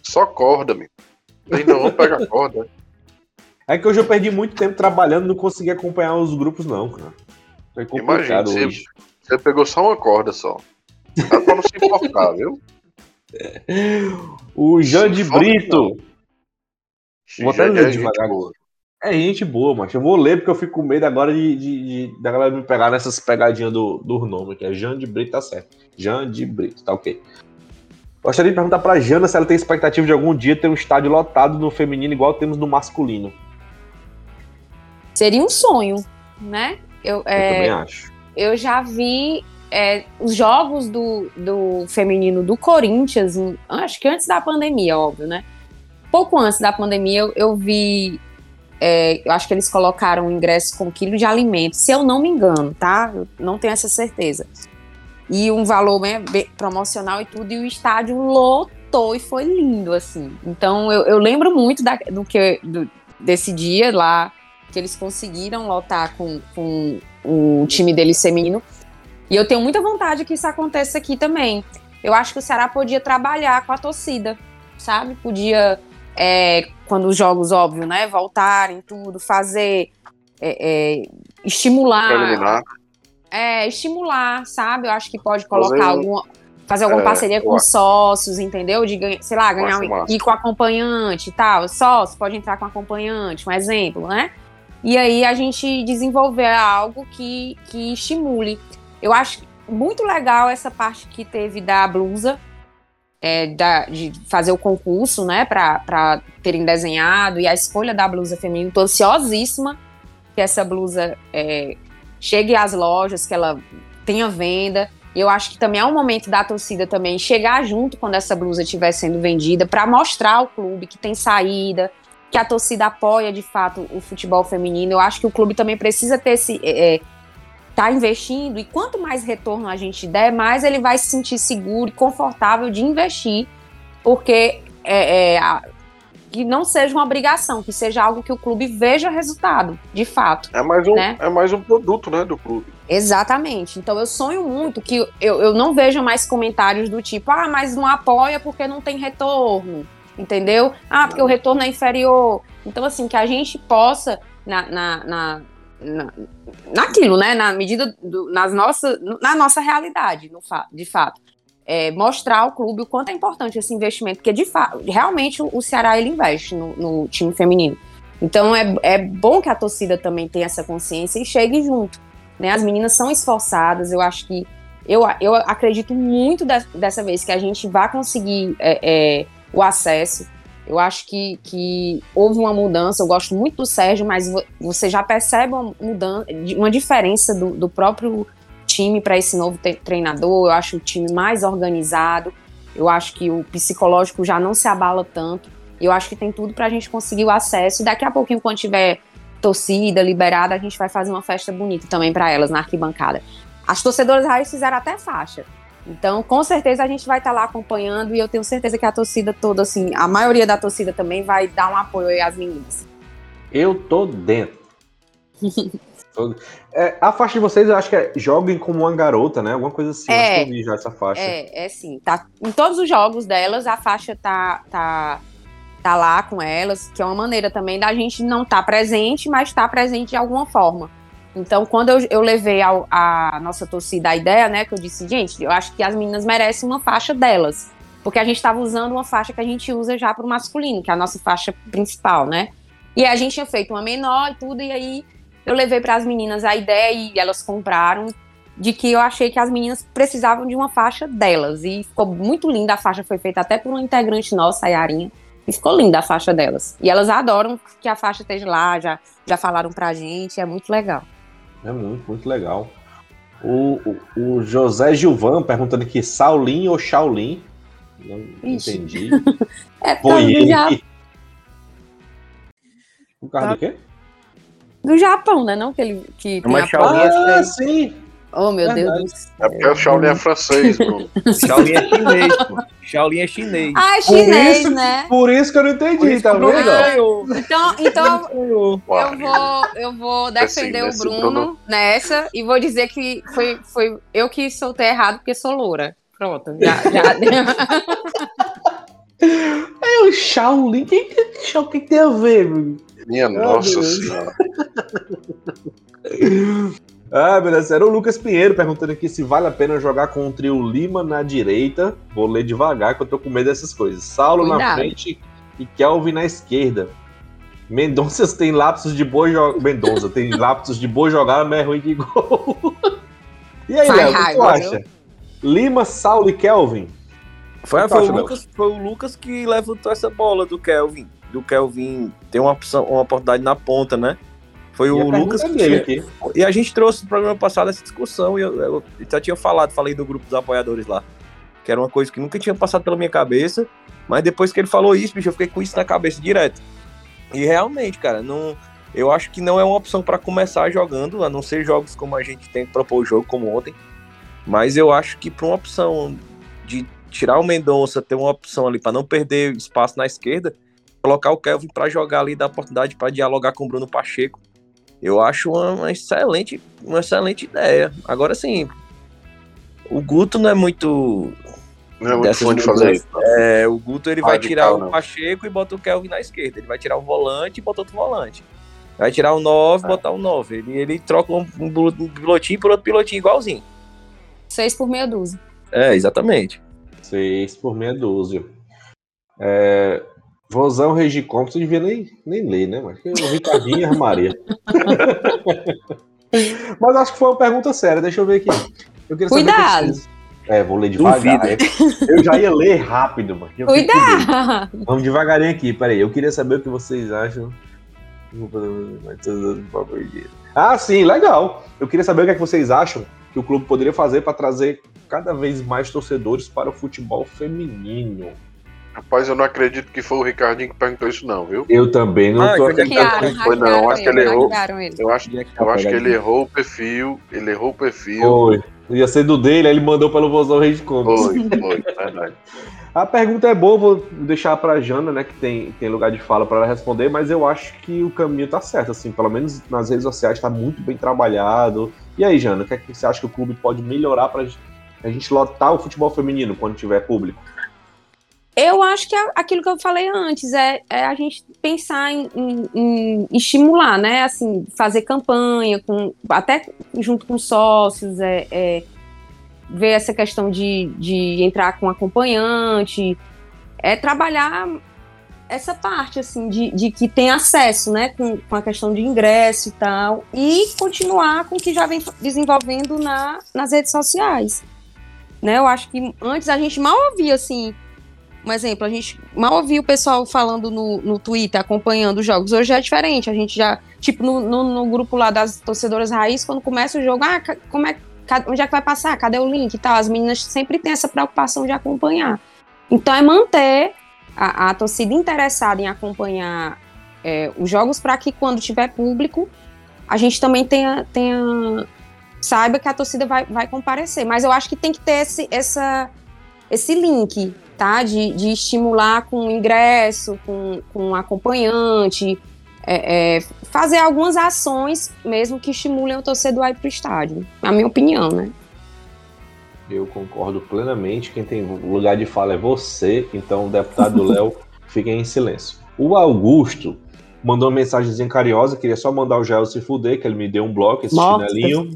Só corda, meu. Aí não, vamos pegar corda. É que hoje eu perdi muito tempo trabalhando, não consegui acompanhar os grupos, não, cara. Foi Imagina, complicado você, hoje. você pegou só uma corda só. Dá pra não se importar, viu? O Jean de Brito. Vou até ler é gente devagar. boa. É gente boa, mas eu vou ler porque eu fico com medo agora de, de, de- da galera me pegar nessas pegadinhas do, do nome, que é Jean de Brito, tá certo. Jean de Brito, tá ok. Gostaria de perguntar pra Jana se ela tem expectativa de algum dia ter um estádio lotado no feminino igual temos no masculino. Seria um sonho, né? Eu, Eu é, também acho. eu já vi é, os jogos do, do feminino do Corinthians, acho que antes da pandemia, óbvio, né? Pouco antes da pandemia, eu, eu vi. é, eu acho que eles colocaram ingresso com quilo de alimento, se eu não me engano, tá? Eu não tenho essa certeza. E um valor né, promocional e tudo, e o estádio lotou e foi lindo, assim. Então eu, eu lembro muito da- do que do- desse dia lá, que eles conseguiram lotar com, com o time deles feminino. E eu tenho muita vontade que isso aconteça aqui também. Eu acho que o Ceará podia trabalhar com a torcida, sabe? Podia, é, quando os jogos, óbvio, né, voltarem, tudo, fazer, é, é, estimular, é, estimular, sabe? Eu acho que pode colocar Fazer um- alguma. Fazer alguma é, parceria com sócios, entendeu? De ganhar, sei lá, ganhar um, ir com acompanhante e tal. Sócio pode entrar com acompanhante, um exemplo, né? E aí a gente desenvolver algo que, que estimule. Eu acho muito legal essa parte que teve da blusa, é, da- de fazer o concurso, né, para terem desenhado, e a escolha da blusa feminina. Tô ansiosíssima que essa blusa é, chegue às lojas, que ela tenha venda. E eu acho que também é um momento da torcida também chegar junto quando essa blusa estiver sendo vendida, para mostrar ao clube que tem saída, que a torcida apoia de fato o futebol feminino. Eu acho que o clube também precisa ter esse. É, tá investindo, e quanto mais retorno a gente der, mais ele vai se sentir seguro e confortável de investir, porque é, é, que não seja uma obrigação, que seja algo que o clube veja resultado, de fato. É mais um, Né? é mais um produto, né, do clube. Exatamente. Então eu sonho muito que eu, eu não veja mais comentários do tipo, ah, mas não apoia porque não tem retorno. Entendeu? Ah, porque o retorno é inferior. Então, assim, que a gente possa, na, na, na, na- naquilo, né? Na medida do, nas nossa, na nossa realidade, no fa de fato. é, mostrar ao clube o quanto é importante esse investimento, porque de fato, realmente o, Ceará ele investe no, no time feminino. Então é, é bom que a torcida também tenha essa consciência e chegue junto né? As meninas são esforçadas, eu acho que eu, eu acredito muito de- dessa vez que a gente vai conseguir é, é, o acesso. Eu acho que, que houve uma mudança. Eu gosto muito do Sérgio, mas vo- você já percebe uma mudança, uma diferença do, do próprio time para esse novo treinador. Eu acho o time mais organizado. Eu acho que o psicológico já não se abala tanto. Eu acho que tem tudo para a gente conseguir o acesso. Daqui a pouquinho, quando tiver torcida liberada, a gente vai fazer uma festa bonita também para elas na arquibancada. As torcedoras raiz fizeram até faixa. Então, com certeza a gente vai estar lá acompanhando e eu tenho certeza que a torcida toda, assim, a maioria da torcida também vai dar um apoio aí às meninas. Eu tô dentro. [LAUGHS] É, a faixa de vocês, eu acho que é joguem como uma garota, né? Alguma coisa assim. É. Acho que eu vi já essa faixa. É, é sim. Tá, em todos os jogos delas, a faixa tá, tá, tá lá com elas, que é uma maneira também da gente não estar presente, mas estar presente de alguma forma. Então, quando eu, eu levei a nossa torcida a ideia, né, que eu disse, gente, eu acho que as meninas merecem uma faixa delas. Porque a gente estava usando uma faixa que a gente usa já para o masculino, que é a nossa faixa principal, né? E a gente tinha feito uma menor e tudo, e aí eu levei para as meninas a ideia e elas compraram de que eu achei que as meninas precisavam de uma faixa delas. E ficou muito linda. A faixa foi feita até por uma integrante nossa, a Yarinha. E ficou linda a faixa delas. E elas adoram que a faixa esteja lá, já, já falaram pra gente, é muito legal. É muito, muito legal. O, o, o José Gilvan perguntando aqui, Shaolin ou Shaolin? Não Ixi. entendi. [LAUGHS] É Foi ele. Por causa do quê? do Japão, né? Não que ele que tem Mas a- Shaolin é Ah, chinês. sim. Oh, meu Verdade. Deus do céu. É porque o Shaolin é francês, Bruno. [LAUGHS] Shaolin é chinês, pô. Shaolin é chinês. Ah, é Por chinês, isso- né? Por isso que eu não Por entendi, tá o Bruno vendo? ganhou. Então, então eu vou, eu vou defender Assim, o nesse Bruno Bruno- nessa e vou dizer que foi, foi eu que soltei errado porque sou loura. Pronto, já, já. [LAUGHS] É o Shaolin. O que, que, tem a ver? meu? Minha nossa beleza. senhora. [LAUGHS] Ah, beleza. Era o Lucas Pinheiro perguntando aqui se vale a pena jogar com o trio Lima na direita. Vou ler devagar que eu tô com medo dessas coisas. Saulo na Cuidado. frente e Kelvin na esquerda. Mendonça [LAUGHS] tem lapsos de boa jogada. Mendonça tem [LAUGHS] lapsos de boa jogada, mas é ruim de gol. [LAUGHS] e aí, Léo, o que tu acha? Lima, Saulo e Kelvin? Foi, foi, o? Lucas, foi o Lucas que levantou essa bola do Kelvin. Do Kelvin ter uma, opção, uma oportunidade na ponta, né? Foi E o Lucas que aqui. E a gente trouxe no programa passado essa discussão e eu, eu já tinha falado, falei do grupo dos apoiadores lá. Que era uma coisa que nunca tinha passado pela minha cabeça. Mas depois que ele falou isso, bicho, eu fiquei com isso na cabeça direto. E realmente, cara, não, eu acho que não é uma opção para começar jogando, a não ser jogos como a gente tem que propor o jogo, como ontem. Mas eu acho que para uma opção de tirar o Mendonça, ter uma opção ali para não perder espaço na esquerda, colocar o Kelvin para jogar ali, dar oportunidade para dialogar com o Bruno Pacheco. Eu acho uma, uma excelente, uma excelente ideia. Agora sim, o Guto não é muito. Não é muito fã de fazer isso. É, o Guto ele vai tirar o não. Pacheco e bota o Kelvin na esquerda. Ele vai tirar o volante e bota outro volante. Vai tirar o 9 e É. botar o 9. Ele, ele troca um, um pilotinho por outro pilotinho igualzinho. Seis por meia dúzia. É, exatamente. Seis por meia dúzia. É, Vozão Regicom, você devia nem, nem ler, né? Mas que o Ricardinho armaria. [LAUGHS] Mas acho que foi uma pergunta séria, deixa eu ver aqui. Eu Cuidado. vocês- É, vou ler devagar. Duvida. Eu já ia ler rápido, mano. Eu. Cuidado! Vamos devagarinho aqui, peraí. Eu queria saber o que vocês acham. Ah, sim, legal. Eu queria saber o que, é que vocês acham que o clube poderia fazer para trazer cada vez mais torcedores para o futebol feminino. Rapaz, eu não acredito que foi o Ricardinho que perguntou isso, não, viu? Eu também não Ah, tô que acreditando. Hackearam, Foi não, hackearam acho que ele errou. Eu acho, eu acho que ele errou o perfil. Ele errou o perfil. Foi. Ia ser do dele, aí ele mandou pelo Vozão Rede Comics. Foi, foi, verdade. A pergunta é boa, vou deixar pra Jana, né, que tem, tem lugar de fala para ela responder, mas eu acho que o caminho tá certo, assim, pelo menos nas redes sociais tá muito bem trabalhado. E aí, Jana, o que, é que você acha que o clube pode melhorar pra gente- a gente lotar o futebol feminino quando tiver público? Eu acho que é aquilo que eu falei antes é, é a gente pensar em, em- em estimular, né? Assim, fazer campanha, com, até junto com sócios, é, é, ver essa questão de, de entrar com acompanhante, é trabalhar essa parte, assim, de, de que tem acesso, né? Com, com a questão de ingresso e tal, e continuar com o que já vem desenvolvendo na, nas redes sociais. Né? Eu acho que antes a gente mal ouvia, assim, um exemplo, a gente mal ouvia o pessoal falando no, no Twitter, acompanhando os jogos. Hoje é diferente, a gente já, tipo, no, no, no grupo lá das torcedoras raiz, quando começa o jogo, ah, como é, onde é que vai passar? Cadê o link e tal? As meninas sempre têm essa preocupação de acompanhar. Então é manter a, a torcida interessada em acompanhar é, os jogos para que quando tiver público, a gente também tenha, tenha saiba que a torcida vai, vai comparecer. Mas eu acho que tem que ter esse, essa, esse link, tá? De, de estimular com ingresso, com, com acompanhante, é, é, fazer algumas ações mesmo que estimulem o torcedor a ir pro estádio. Na minha opinião, né? Eu concordo plenamente. Quem tem lugar de fala é você, então o deputado [LAUGHS] Léo fica em silêncio. O Augusto mandou uma mensagenzinha carinhosa, queria só mandar o Jael se fuder, que ele me deu um bloco, esse Nossa. chinelinho.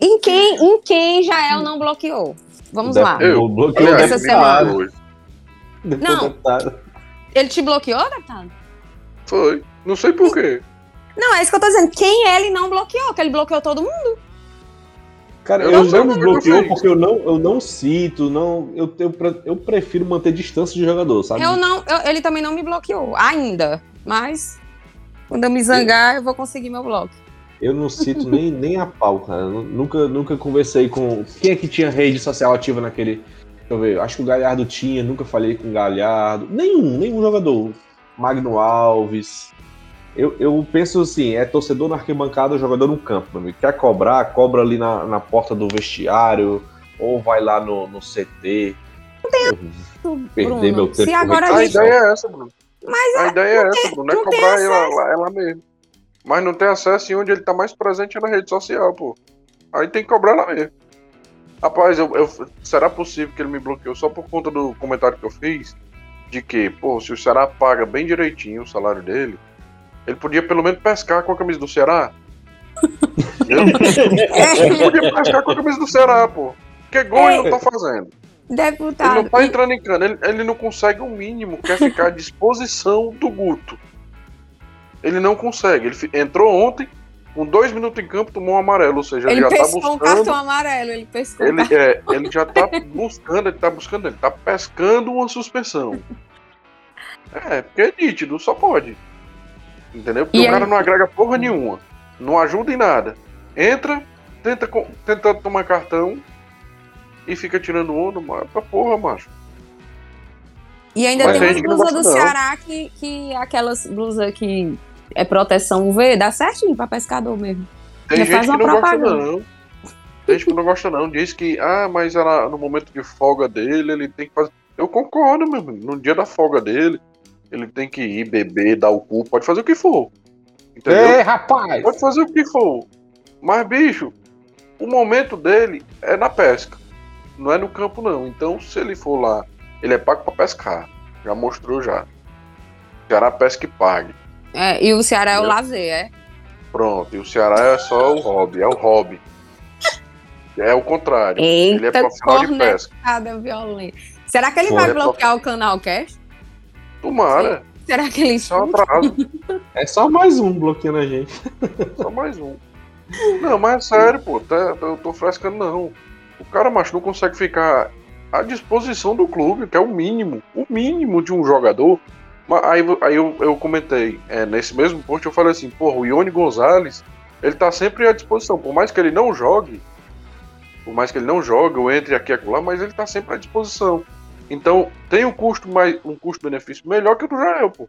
Em quem, em quem Jael não bloqueou? Vamos O lá. Eu. Aliás, essa deputado. mandou hoje. Não. deputado. Ele te bloqueou, deputado? Foi. Não sei por quê. Não, é isso que eu tô dizendo. Quem ele não bloqueou? Que ele bloqueou todo mundo? Cara, Eu eu, não me bloqueou porque eu não, eu não cito, não, eu, eu, eu prefiro manter distância de jogador, sabe? Eu não, eu- ele também não me bloqueou, ainda. Mas quando eu me zangar, eu vou conseguir meu bloco. Eu não cito nem, nem a pau, cara. Nunca, nunca conversei com. Quem é que tinha rede social ativa naquele. Deixa eu ver. Acho que o Galhardo tinha, nunca falei com o Galhardo. Nenhum, nenhum jogador. Magno Alves. Eu, eu penso assim, é torcedor na arquibancada, jogador no campo, meu amigo. Quer cobrar, cobra ali na, na porta do vestiário, ou vai lá no, no CT. Eu Perder meu tempo se agora a A gente... ideia é essa, Bruno. Mas A ideia é essa, Bruno. É não cobrar ela, acesso. lá- ela mesmo. Mas não tem acesso e onde ele tá mais presente é na rede social, pô. Aí tem que cobrar lá mesmo. Rapaz, eu, eu- será possível que ele me bloqueou só por conta do comentário que eu fiz? De que, pô, se o Ceará paga bem direitinho o salário dele, Ele podia pelo menos pescar com a camisa do Ceará. [LAUGHS] Ele podia pescar com a camisa do Ceará, pô. Porque gol ele não tá fazendo. Ele Deputado. não tá entrando em cana, ele, ele não consegue o mínimo, que é ficar à disposição do Guto. Ele não consegue. Ele entrou ontem, com dois minutos em campo, tomou um amarelo, ou seja, ele, ele já tá pescou um buscando. cartão amarelo, ele pescou um Ele, é, ele já tá buscando, ele tá buscando, ele tá pescando uma suspensão. É, porque é nítido, só pode. Entendeu? Porque E o aí- cara não agrega porra nenhuma. Não ajuda em nada. Entra, tenta, tenta tomar cartão e fica tirando onda, mas pra porra, macho. E ainda Mas tem umas não blusas do. Ceará que, que aquelas blusas que é proteção UV, dá certinho pra pescador mesmo. Tem Já gente faz que uma não gosta, propaganda. não. Tem gente que não gosta, não. Diz que, ah, mas ela, no momento de folga dele, ele tem que fazer. Eu concordo, meu amigo. No dia da folga dele, ele tem que ir beber, dar o cu, pode fazer o que for. Entendeu? Ei, rapaz! Pode fazer o que for. Mas, bicho, o momento dele é na pesca. Não é no campo, não. Então, se ele for lá, ele é pago pra pescar. Já mostrou já. Ceará pesca e pague. É, e o Ceará é o lazer, é? Pronto. E o Ceará é só o hobby. É o hobby. É o contrário. ele é Eita, profissional de pesca. violenta. Será que ele vai É bloquear o canal Cast? Tomara. Será que ele Isso é um escuta? atraso. É só mais um bloqueando a gente. Só mais um. Não, mas é sério, pô. Tá, eu tô frescando, não. O cara, macho, não consegue ficar à disposição do clube, que é o mínimo. O mínimo de um jogador. Mas aí, aí eu, eu comentei, é, nesse mesmo post, eu falei assim, porra, o Ione Gonzalez, ele tá sempre à disposição. Por mais que ele não jogue, por mais que ele não jogue, ou entre aqui e acolá, mas ele tá sempre à disposição. Então, tem um custo mais um custo-benefício melhor que o do Jael, pô.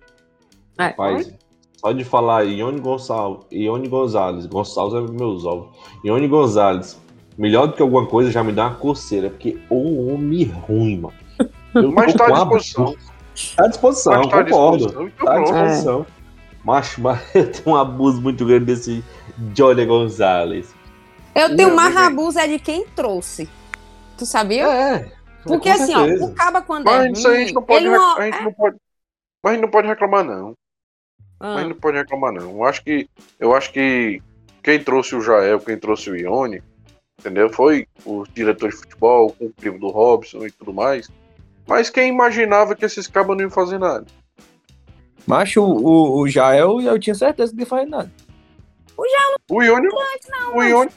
É. Rapaz, só de falar Ione Gonçalves, Ione Gonzalez, Gonçalves é meus ovos. Ione Gonzalez, melhor do que alguma coisa, já me dá uma coceira, porque o homem ruim, mano. [LAUGHS] Eu Mas tá à disposição. Tá à disposição, tá à concordo. disposição, então Tá à disposição. Macho, [LAUGHS] mas eu tenho um abuso muito grande desse Johnny Gonzalez. Eu tenho mais mas- abuso é de quem trouxe. Tu sabia? É. Porque assim, ó, o caba quando Mas é isso aí a gente ruim, não pode, ele rec- não... a gente não pode. Mas a gente não pode reclamar, não. Ah, Mas a gente não pode reclamar, não. Eu acho que. Eu acho que quem trouxe o Jael, quem trouxe o Ione, entendeu? Foi os diretores de futebol, o primo do Robson e tudo mais. Mas quem imaginava que esses cabos não iam fazer nada? Macho, o, o Jael, eu tinha certeza que não ia fazer nada. O Ione. o Ione.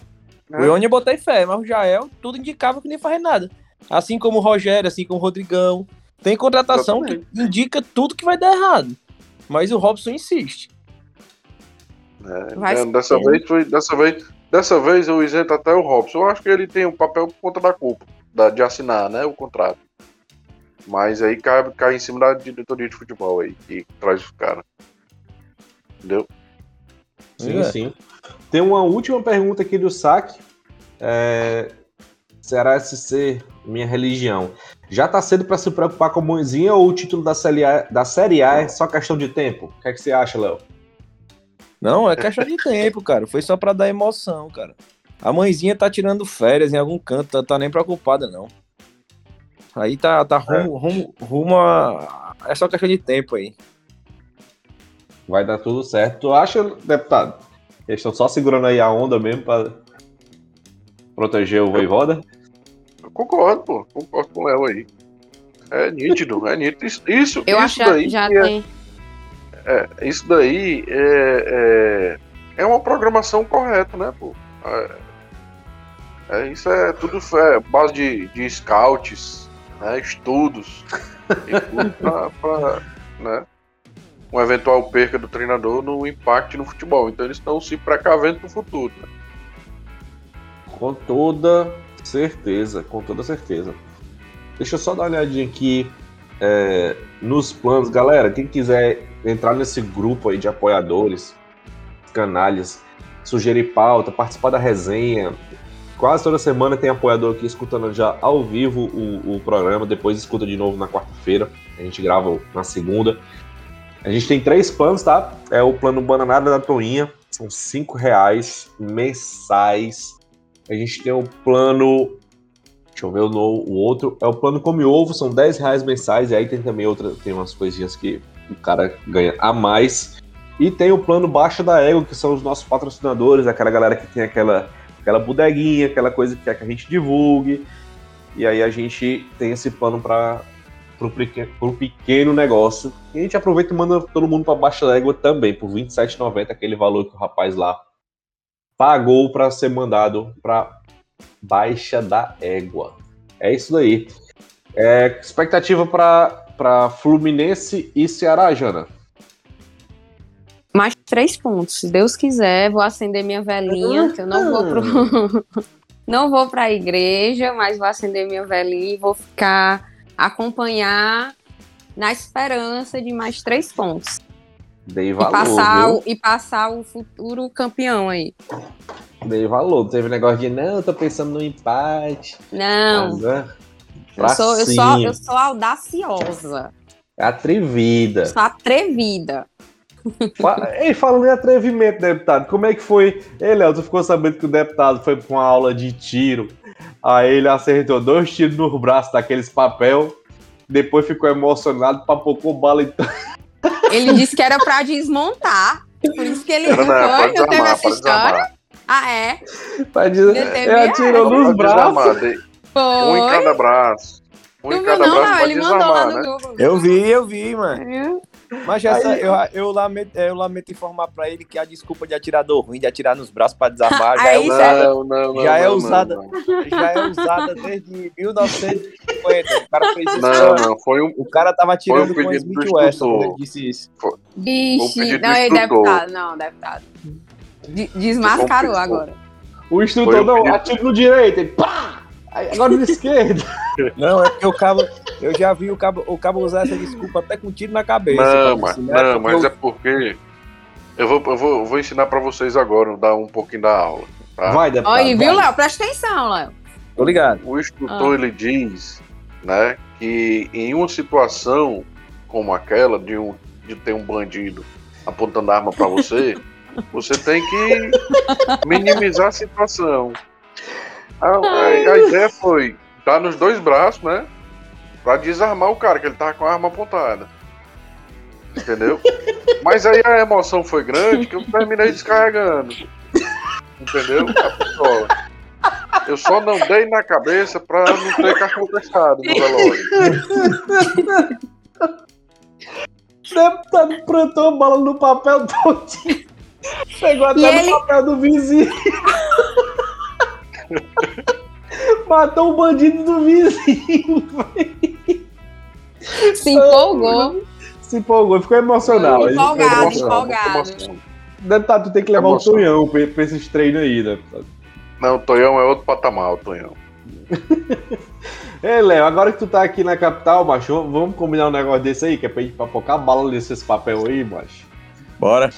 O Ione eu botei fé, mas o Jael, tudo indicava que não ia fazer nada. Assim como o Rogério, assim como o Rodrigão. Tem contratação que indica tudo que vai dar errado. Mas o Robson insiste. É, Vai é, ser. dessa vez foi. Dessa vez, dessa vez eu isento até o Robson. Eu acho que ele tem um papel por conta da culpa. Da, de assinar, né? O contrato. Mas aí cai, cai em cima da diretoria de futebol aí, que traz os caras. Entendeu? Sim, É. sim. Tem uma última pergunta aqui do saque. É... Será SC minha religião? Já tá cedo para se preocupar com a mãezinha ou o título da série, A, da série A é só questão de tempo? O que, é que você acha, Léo? Não, é questão de tempo, cara. Foi só pra dar emoção, cara. A mãezinha tá tirando férias em algum canto, tá, tá nem preocupada, não. Aí tá, tá rumo, rumo, rumo a. É só questão de tempo aí. Vai dar tudo certo. Tu acha, deputado? Eles estão só segurando aí a onda mesmo para proteger o Voivoda? Eu concordo, pô. Concordo com o Léo aí. É nítido, é nítido. Isso, isso, Eu isso acho que já, daí. já é- tem. É, isso daí é, é, é uma programação correta, né, pô? É, é, isso é tudo é, base de, de scouts, né, estudos, e tudo [LAUGHS] pra, né, um eventual perca do treinador no impacto no futebol. Então eles estão se precavendo pro futuro. Né? Com toda certeza, com toda certeza. Deixa eu só dar uma olhadinha aqui é, nos planos. Galera, quem quiser entrar nesse grupo aí de apoiadores, canalhas, sugerir pauta, participar da resenha. Quase toda semana tem apoiador aqui escutando já ao vivo o, o programa, depois escuta de novo na quarta-feira. A gente grava na segunda. A gente tem três planos, tá? É o plano Bananada da Toinha, são cinco reais mensais. A gente tem o plano. Deixa eu ver o, no- o outro. É o plano Come Ovo, são 10 reais mensais. E aí tem também outra, tem umas coisinhas que o cara ganha a mais. E tem o plano Baixa da Ego, que são os nossos patrocinadores, aquela galera que tem aquela, aquela bodeguinha, aquela coisa que quer que a gente divulgue. E aí a gente tem esse plano para o pequeno, pequeno negócio. E a gente aproveita e manda todo mundo para Baixa da Égua também, por R$ 27,90, aquele valor que o rapaz lá pagou para ser mandado para Baixa da Égua. É isso daí. É, expectativa para Fluminense e Ceará, Jana? Mais três pontos. Se Deus quiser, vou acender minha velhinha, que eu não vou pro. [LAUGHS] não vou para a igreja, mas vou acender minha velhinha e vou ficar acompanhar na esperança de mais três pontos. Dei valor. e, passar viu? o, e passar o futuro campeão aí. Dei valor. Teve negócio de não, eu tô pensando no empate. Não, Mas, é, eu sou, eu, sou, eu sou audaciosa, Atrevida. sou atrevida. Ei, falando em atrevimento, deputado, como é que foi? Ei, Léo, tu ficou sabendo que o deputado foi pra uma aula de tiro, aí ele acertou dois tiros no braço daqueles papel, depois ficou emocionado, papocou bala então. [LAUGHS] Ele disse que era pra desmontar. Por isso que ele não foi, não teve essa história. Ah, é? Pra Ele teve ele atirou essa. nos braços. de- Um em Foi. cada braço. Um Tu em cada não, braço não, ele mandou lá no né? grupo. Eu vi, eu vi, mano. Viu? Mas essa, Aí- eu, eu, lamento, eu lamento informar pra ele que a desculpa de atirador ruim, de atirar nos braços pra desarmar, já [LAUGHS] é usada, Não, não, não. Já é não, usada. Não, já é usada desde 1950. O cara fez isso. não, não, foi um. O cara tava atirando Foi o com do Smith Wesson quando ele disse isso. Foi o pedido não, ele deputado, não, deputado. De- Desmascarou o agora. O instrutor o não, atira no direito, ele pá! Agora no esquerdo. [LAUGHS] Não, é porque o cabo. Eu já vi o cabo, o cabo usar essa desculpa até com tiro na cabeça. Não, mas, assim, né? não, mas eu- é porque. Eu vou, eu vou, eu vou ensinar pra vocês agora, dar um pouquinho da aula. Tá? Vai, deputado. Olha aí, viu. Léo? Presta atenção, Léo. Tô ligado. O instrutor Ah. ele diz, né, que em uma situação como aquela de um de ter um bandido apontando a arma pra você, [LAUGHS] você tem que minimizar a situação. A, a- a ideia foi dar nos dois braços, né, Pra desarmar o cara que ele tava com a arma apontada. Entendeu? [LAUGHS] Mas aí a emoção foi grande que eu terminei descarregando. Entendeu? A pistola. Eu só não dei na cabeça pra não ter cartão testado no velório. O deputado plantou a bala no papel todo. Pegou até E no ele- papel do vizinho. Matou o bandido do vizinho. Se empolgou. Se empolgou, ficou emocional. Ficou Empolgado, emocionado. empolgado. Deputado, tu tem que levar o. Tonhão pra, pra esses treinos aí, deputado. Não, o Tonhão é outro patamar, o Tonhão. [LAUGHS] Ei, Léo, agora que tu tá aqui na capital, macho, vamos combinar um negócio desse aí, que é pra gente papocar bala nesses papel aí, macho. Bora.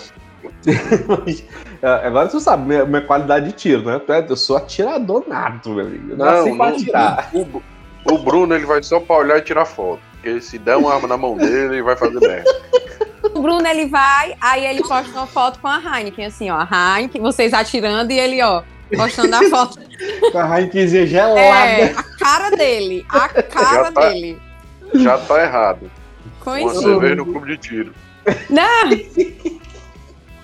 É, Agora tu sabe minha, minha qualidade de tiro, né? É- Eu sou atirador nato, meu amigo. Eu Não, nasci pra não. atirar. O, o Bruno ele vai só pra olhar e tirar foto. Porque se der uma arma na mão dele, ele vai fazer merda. O Bruno, ele vai, aí ele posta uma foto com a Heineken, assim, ó. A Heineken, vocês atirando e ele, ó, postando a [LAUGHS] foto. Com a Heinekenzinha gelada. É, a cara dele. A cara Já tá. dele. Já tá errado. Uma Conhecido. cerveja no clube de tiro. Não, [LAUGHS]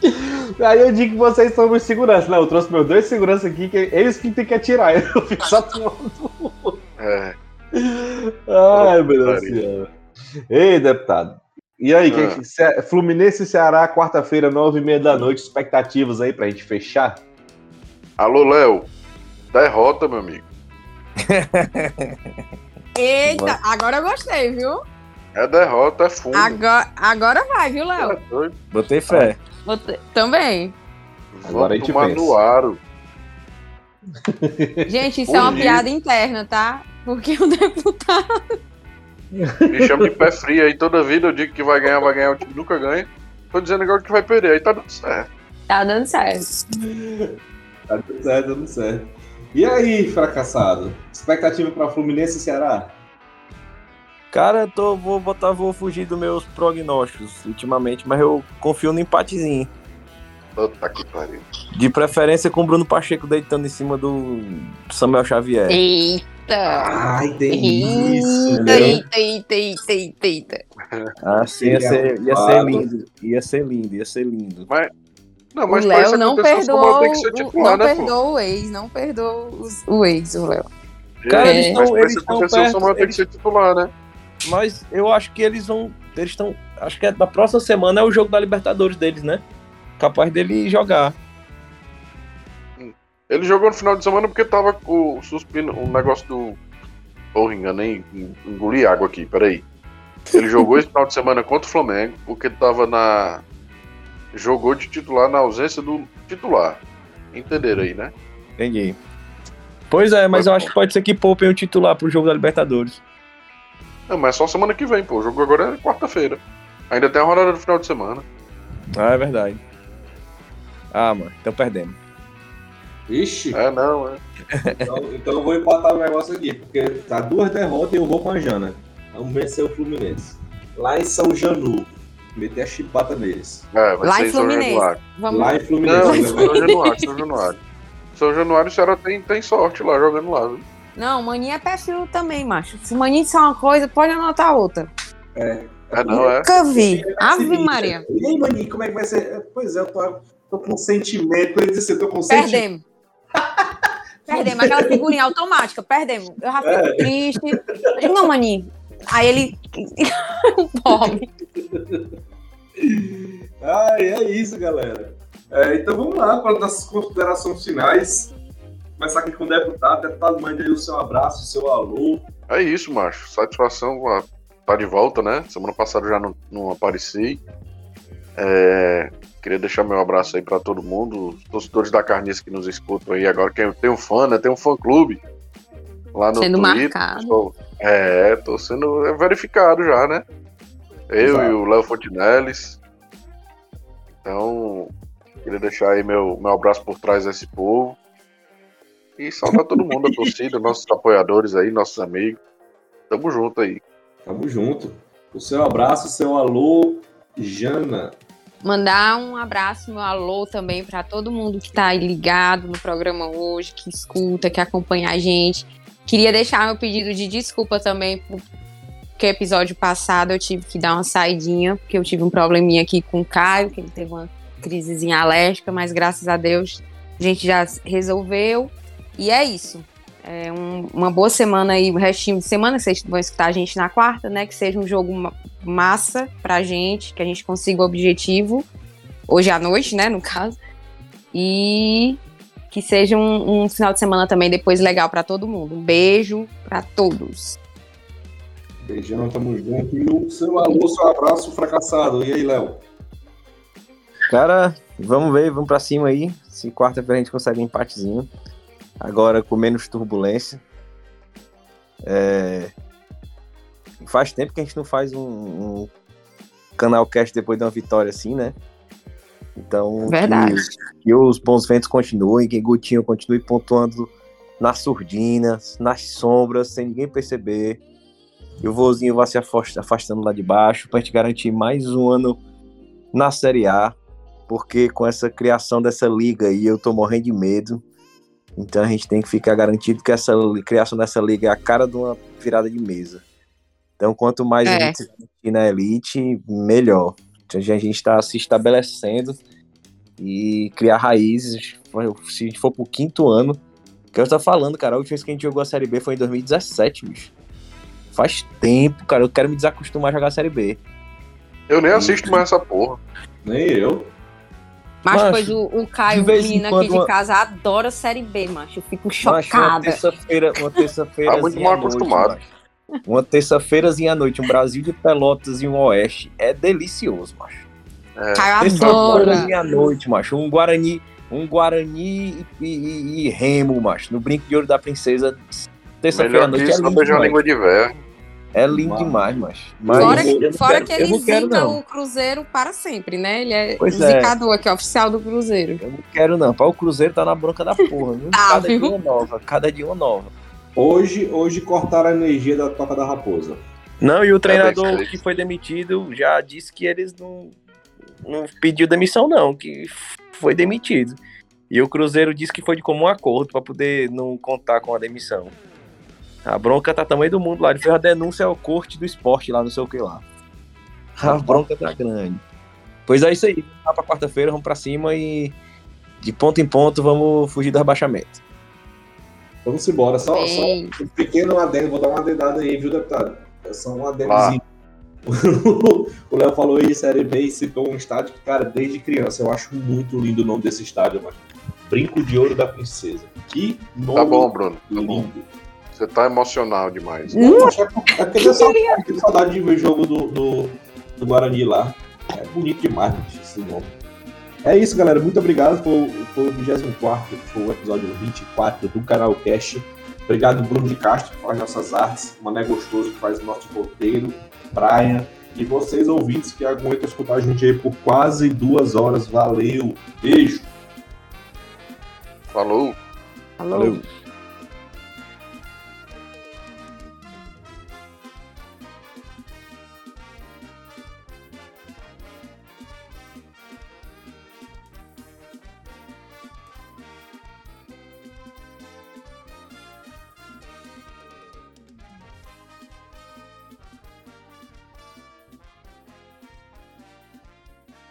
[LAUGHS] Aí eu digo que vocês são meus segurança. Não, eu trouxe meus dois seguranças aqui, que eles que tem que atirar. [LAUGHS] Eu fico só tomando. É. Ai, meu Deus do céu. Ei, deputado. E aí, Ah. que- Fluminense e Ceará, quarta-feira, nove e meia da noite. Expectativas aí pra gente fechar? Alô, Léo. Derrota, meu amigo. eita, agora eu gostei, viu? É derrota, é fundo. Agora, agora vai, viu, É Léo? doido. Botei fé. Você- Também. Agora gente tomar no aro. [LAUGHS] Gente, isso é uma Bonito. piada interna, tá? Porque o [LAUGHS] deputado. Me chama de pé frio aí toda vida. Eu digo que vai ganhar, vai ganhar. O time nunca ganha. Tô dizendo agora que vai perder. Aí tá dando certo. Tá dando certo. [LAUGHS] Tá dando certo, dando certo. E aí, fracassado? Expectativa pra Fluminense e Ceará? Cara, eu tô, vou botar, vou fugir dos meus prognósticos ultimamente, mas eu confio no empatezinho. Puta que pariu. De preferência com o Bruno Pacheco deitando em cima do Samuel Xavier. Eita! Ai, tem isso, Eita, né? eita, eita, eita, eita, eita. Ah, sim, ia ser, ia ser lindo. Ia ser lindo, ia ser lindo. Não, O mas isso Léo não o perdoou, titular, não né, pô? perdoou o ex, não perdoou os- o ex, o Léo. Cara, É. eles Mas estão eles estão o perto. Samuel tem que eles- ser titular, né? Mas eu acho que eles vão. Eles estão. Acho que é na próxima semana é o jogo da Libertadores deles, né? Capaz dele jogar. Ele jogou no final de semana porque tava com o suspino, o negócio do. Porra, enganei, engoli água aqui, peraí. Ele jogou esse final de semana contra o Flamengo porque tava na. Jogou de titular na ausência do titular. Entenderam aí, né? Entendi. Pois é, mas eu acho que pode ser que poupem o titular pro jogo da Libertadores. Não, mas só semana que vem, pô. O jogo agora é quarta-feira. Ainda tem a rodada do final de semana. Ah, é verdade. Ah, mano, então perdemos. Vixe, É, não, é. então, então eu vou empatar o negócio aqui, porque tá duas derrotas e eu vou com a Jana. Vamos vencer o Fluminense. Lá em São Janu. Meter a chibata neles. É, vai Lá em Fluminense. Januário. Vamos Lá em Não, Fluminense. São Januário, São Januário. São Januário, o Ceará tem, tem sorte lá, jogando lá, viu? Não, mania é perfil também, macho. Se mania disser uma coisa, pode anotar outra. É, não, é. Nunca vi. Ave Maria. E aí, Maninho, como é que vai ser? Pois é, eu tô, tô com sentimento. Ele disse, eu tô com sentimento. Perdemos. [LAUGHS] Perdemos. Aquela figurinha automática. Perdemos. Eu já fico triste. Eu digo, não, maninho. Aí ele. [LAUGHS] Pobre. Ai, é isso, galera. É, então vamos lá para as nossas considerações finais. Começar aqui com o deputado. Deputado, mande aí o seu abraço, o seu alô. É isso, macho. Satisfação tá de volta, né? Semana passada já não, não apareci. É, queria deixar meu abraço aí pra todo mundo, os torcedores da Carniça que nos escutam aí agora. Quem tem um fã, né? Tem um fã clube lá no Sendo Twitter. marcado. Tô- é, tô sendo verificado já, né? Eu Exato. e o Léo Fontinelles. Então, queria deixar aí meu, meu abraço por trás desse povo. E saudar todo mundo, a torcida, nossos apoiadores aí, nossos amigos. Tamo junto aí. Tamo junto. O seu abraço, o seu alô, Jana. Mandar um abraço, meu alô também para todo mundo que tá aí ligado no programa hoje, que escuta, que acompanha a gente. Queria deixar meu pedido de desculpa também, porque episódio passado eu tive que dar uma saidinha, porque eu tive um probleminha aqui com o Caio, que ele teve uma crisezinha alérgica, mas graças a Deus a gente já resolveu. E é isso. É um- uma boa semana aí, o restinho de semana, vocês vão escutar a gente na quarta, né? Que seja um jogo ma- massa pra gente, que a gente consiga o objetivo, hoje à noite, né, no caso. E que seja um, um final de semana também depois legal pra todo mundo. Um beijo pra todos. Beijão, tamo junto. E o seu alô, seu abraço fracassado. E aí, Léo? Cara, vamos ver, vamos pra cima aí. Se quarta-feira a gente consegue um empatezinho. Agora com menos turbulência. É, Faz tempo que a gente não faz um, um canal cast depois de uma vitória assim, né? Então, Verdade. Que, que os bons ventos continuem, que Gutinho continue pontuando nas surdinas, nas sombras, sem ninguém perceber. E o vozinho vai se afast- afastando lá de baixo pra gente garantir mais um ano na Série A, porque com essa criação dessa liga aí eu tô morrendo de medo. Então a gente tem que ficar garantido que essa criação dessa liga é a cara de uma virada de mesa. Então quanto mais a É. gente se na elite, melhor. Então, a gente está se estabelecendo e criar raízes. Se a gente for pro quinto ano, que eu tô falando, cara, a última vez que a gente jogou a Série B foi em 2017, bicho. Faz tempo, cara. Eu quero me desacostumar a jogar a Série B. Eu nem assisto mais essa porra. Nem eu. Mas pois o, o Caio, menino aqui de uma- casa, adora Série B, macho. Eu fico Macho, uma chocada. terça-feira, uma terça-feira. Tá muito mal acostumado. Uma terça-feirazinha à noite, um Brasil de Pelotas e um Oeste é delicioso, macho. É, Caio adora. Terça-feirazinha à noite, macho. Um Guarani, um Guarani e, e- e Remo, macho. No brinco de ouro da princesa. Terça-feira à que noite é isso, não lindo beijar a língua de véia. É lindo Mano. demais, macho. Mas Fora, não fora quero- que ele não quero, zica não. o Cruzeiro para sempre, né? Ele é Pois o é. zicador aqui, oficial do Cruzeiro. Eu não quero, não. O Cruzeiro tá na bronca da porra, viu? [LAUGHS] Tá, cada viu? dia uma nova, cada dia uma nova. Hoje, hoje cortaram a energia da Toca da Raposa. Não, e o treinador que foi demitido já disse que eles não, não pediu demissão, não, que foi demitido. E o Cruzeiro disse que foi de comum acordo para poder não contar com a demissão. A bronca tá tamanho do mundo lá. Ele fez a denúncia ao corte do esporte lá, não sei o que lá. A bronca tá grande. Pois é isso aí. Vamos lá pra quarta-feira, vamos pra cima e de ponto em ponto vamos fugir do rebaixamento. Vamos embora. Só, só um pequeno adendo, vou dar uma adendada aí, viu, deputado? É só um adendozinho. [LAUGHS] o Léo falou aí de Série B e citou um estádio que, cara, desde criança eu acho muito lindo o nome desse estádio, mano. Brinco de Ouro da Princesa. Que nome Tá bom, Bruno. Tá bom. Você tá emocional demais. Não, acho que é porque eu tenho saudade, saudade de ver o jogo do, do, do Guarani lá. É bonito demais esse nome. É isso, galera. Muito obrigado. Foi, o- foi o 24, foi o episódio 24 do canal Cast. Obrigado, Bruno de Castro, que faz nossas artes. Mané Gostoso, que faz o nosso roteiro. Praia. E vocês, ouvintes, que aguentam escutar a gente aí por quase duas horas. Valeu. Beijo. Falou. Alô? Valeu.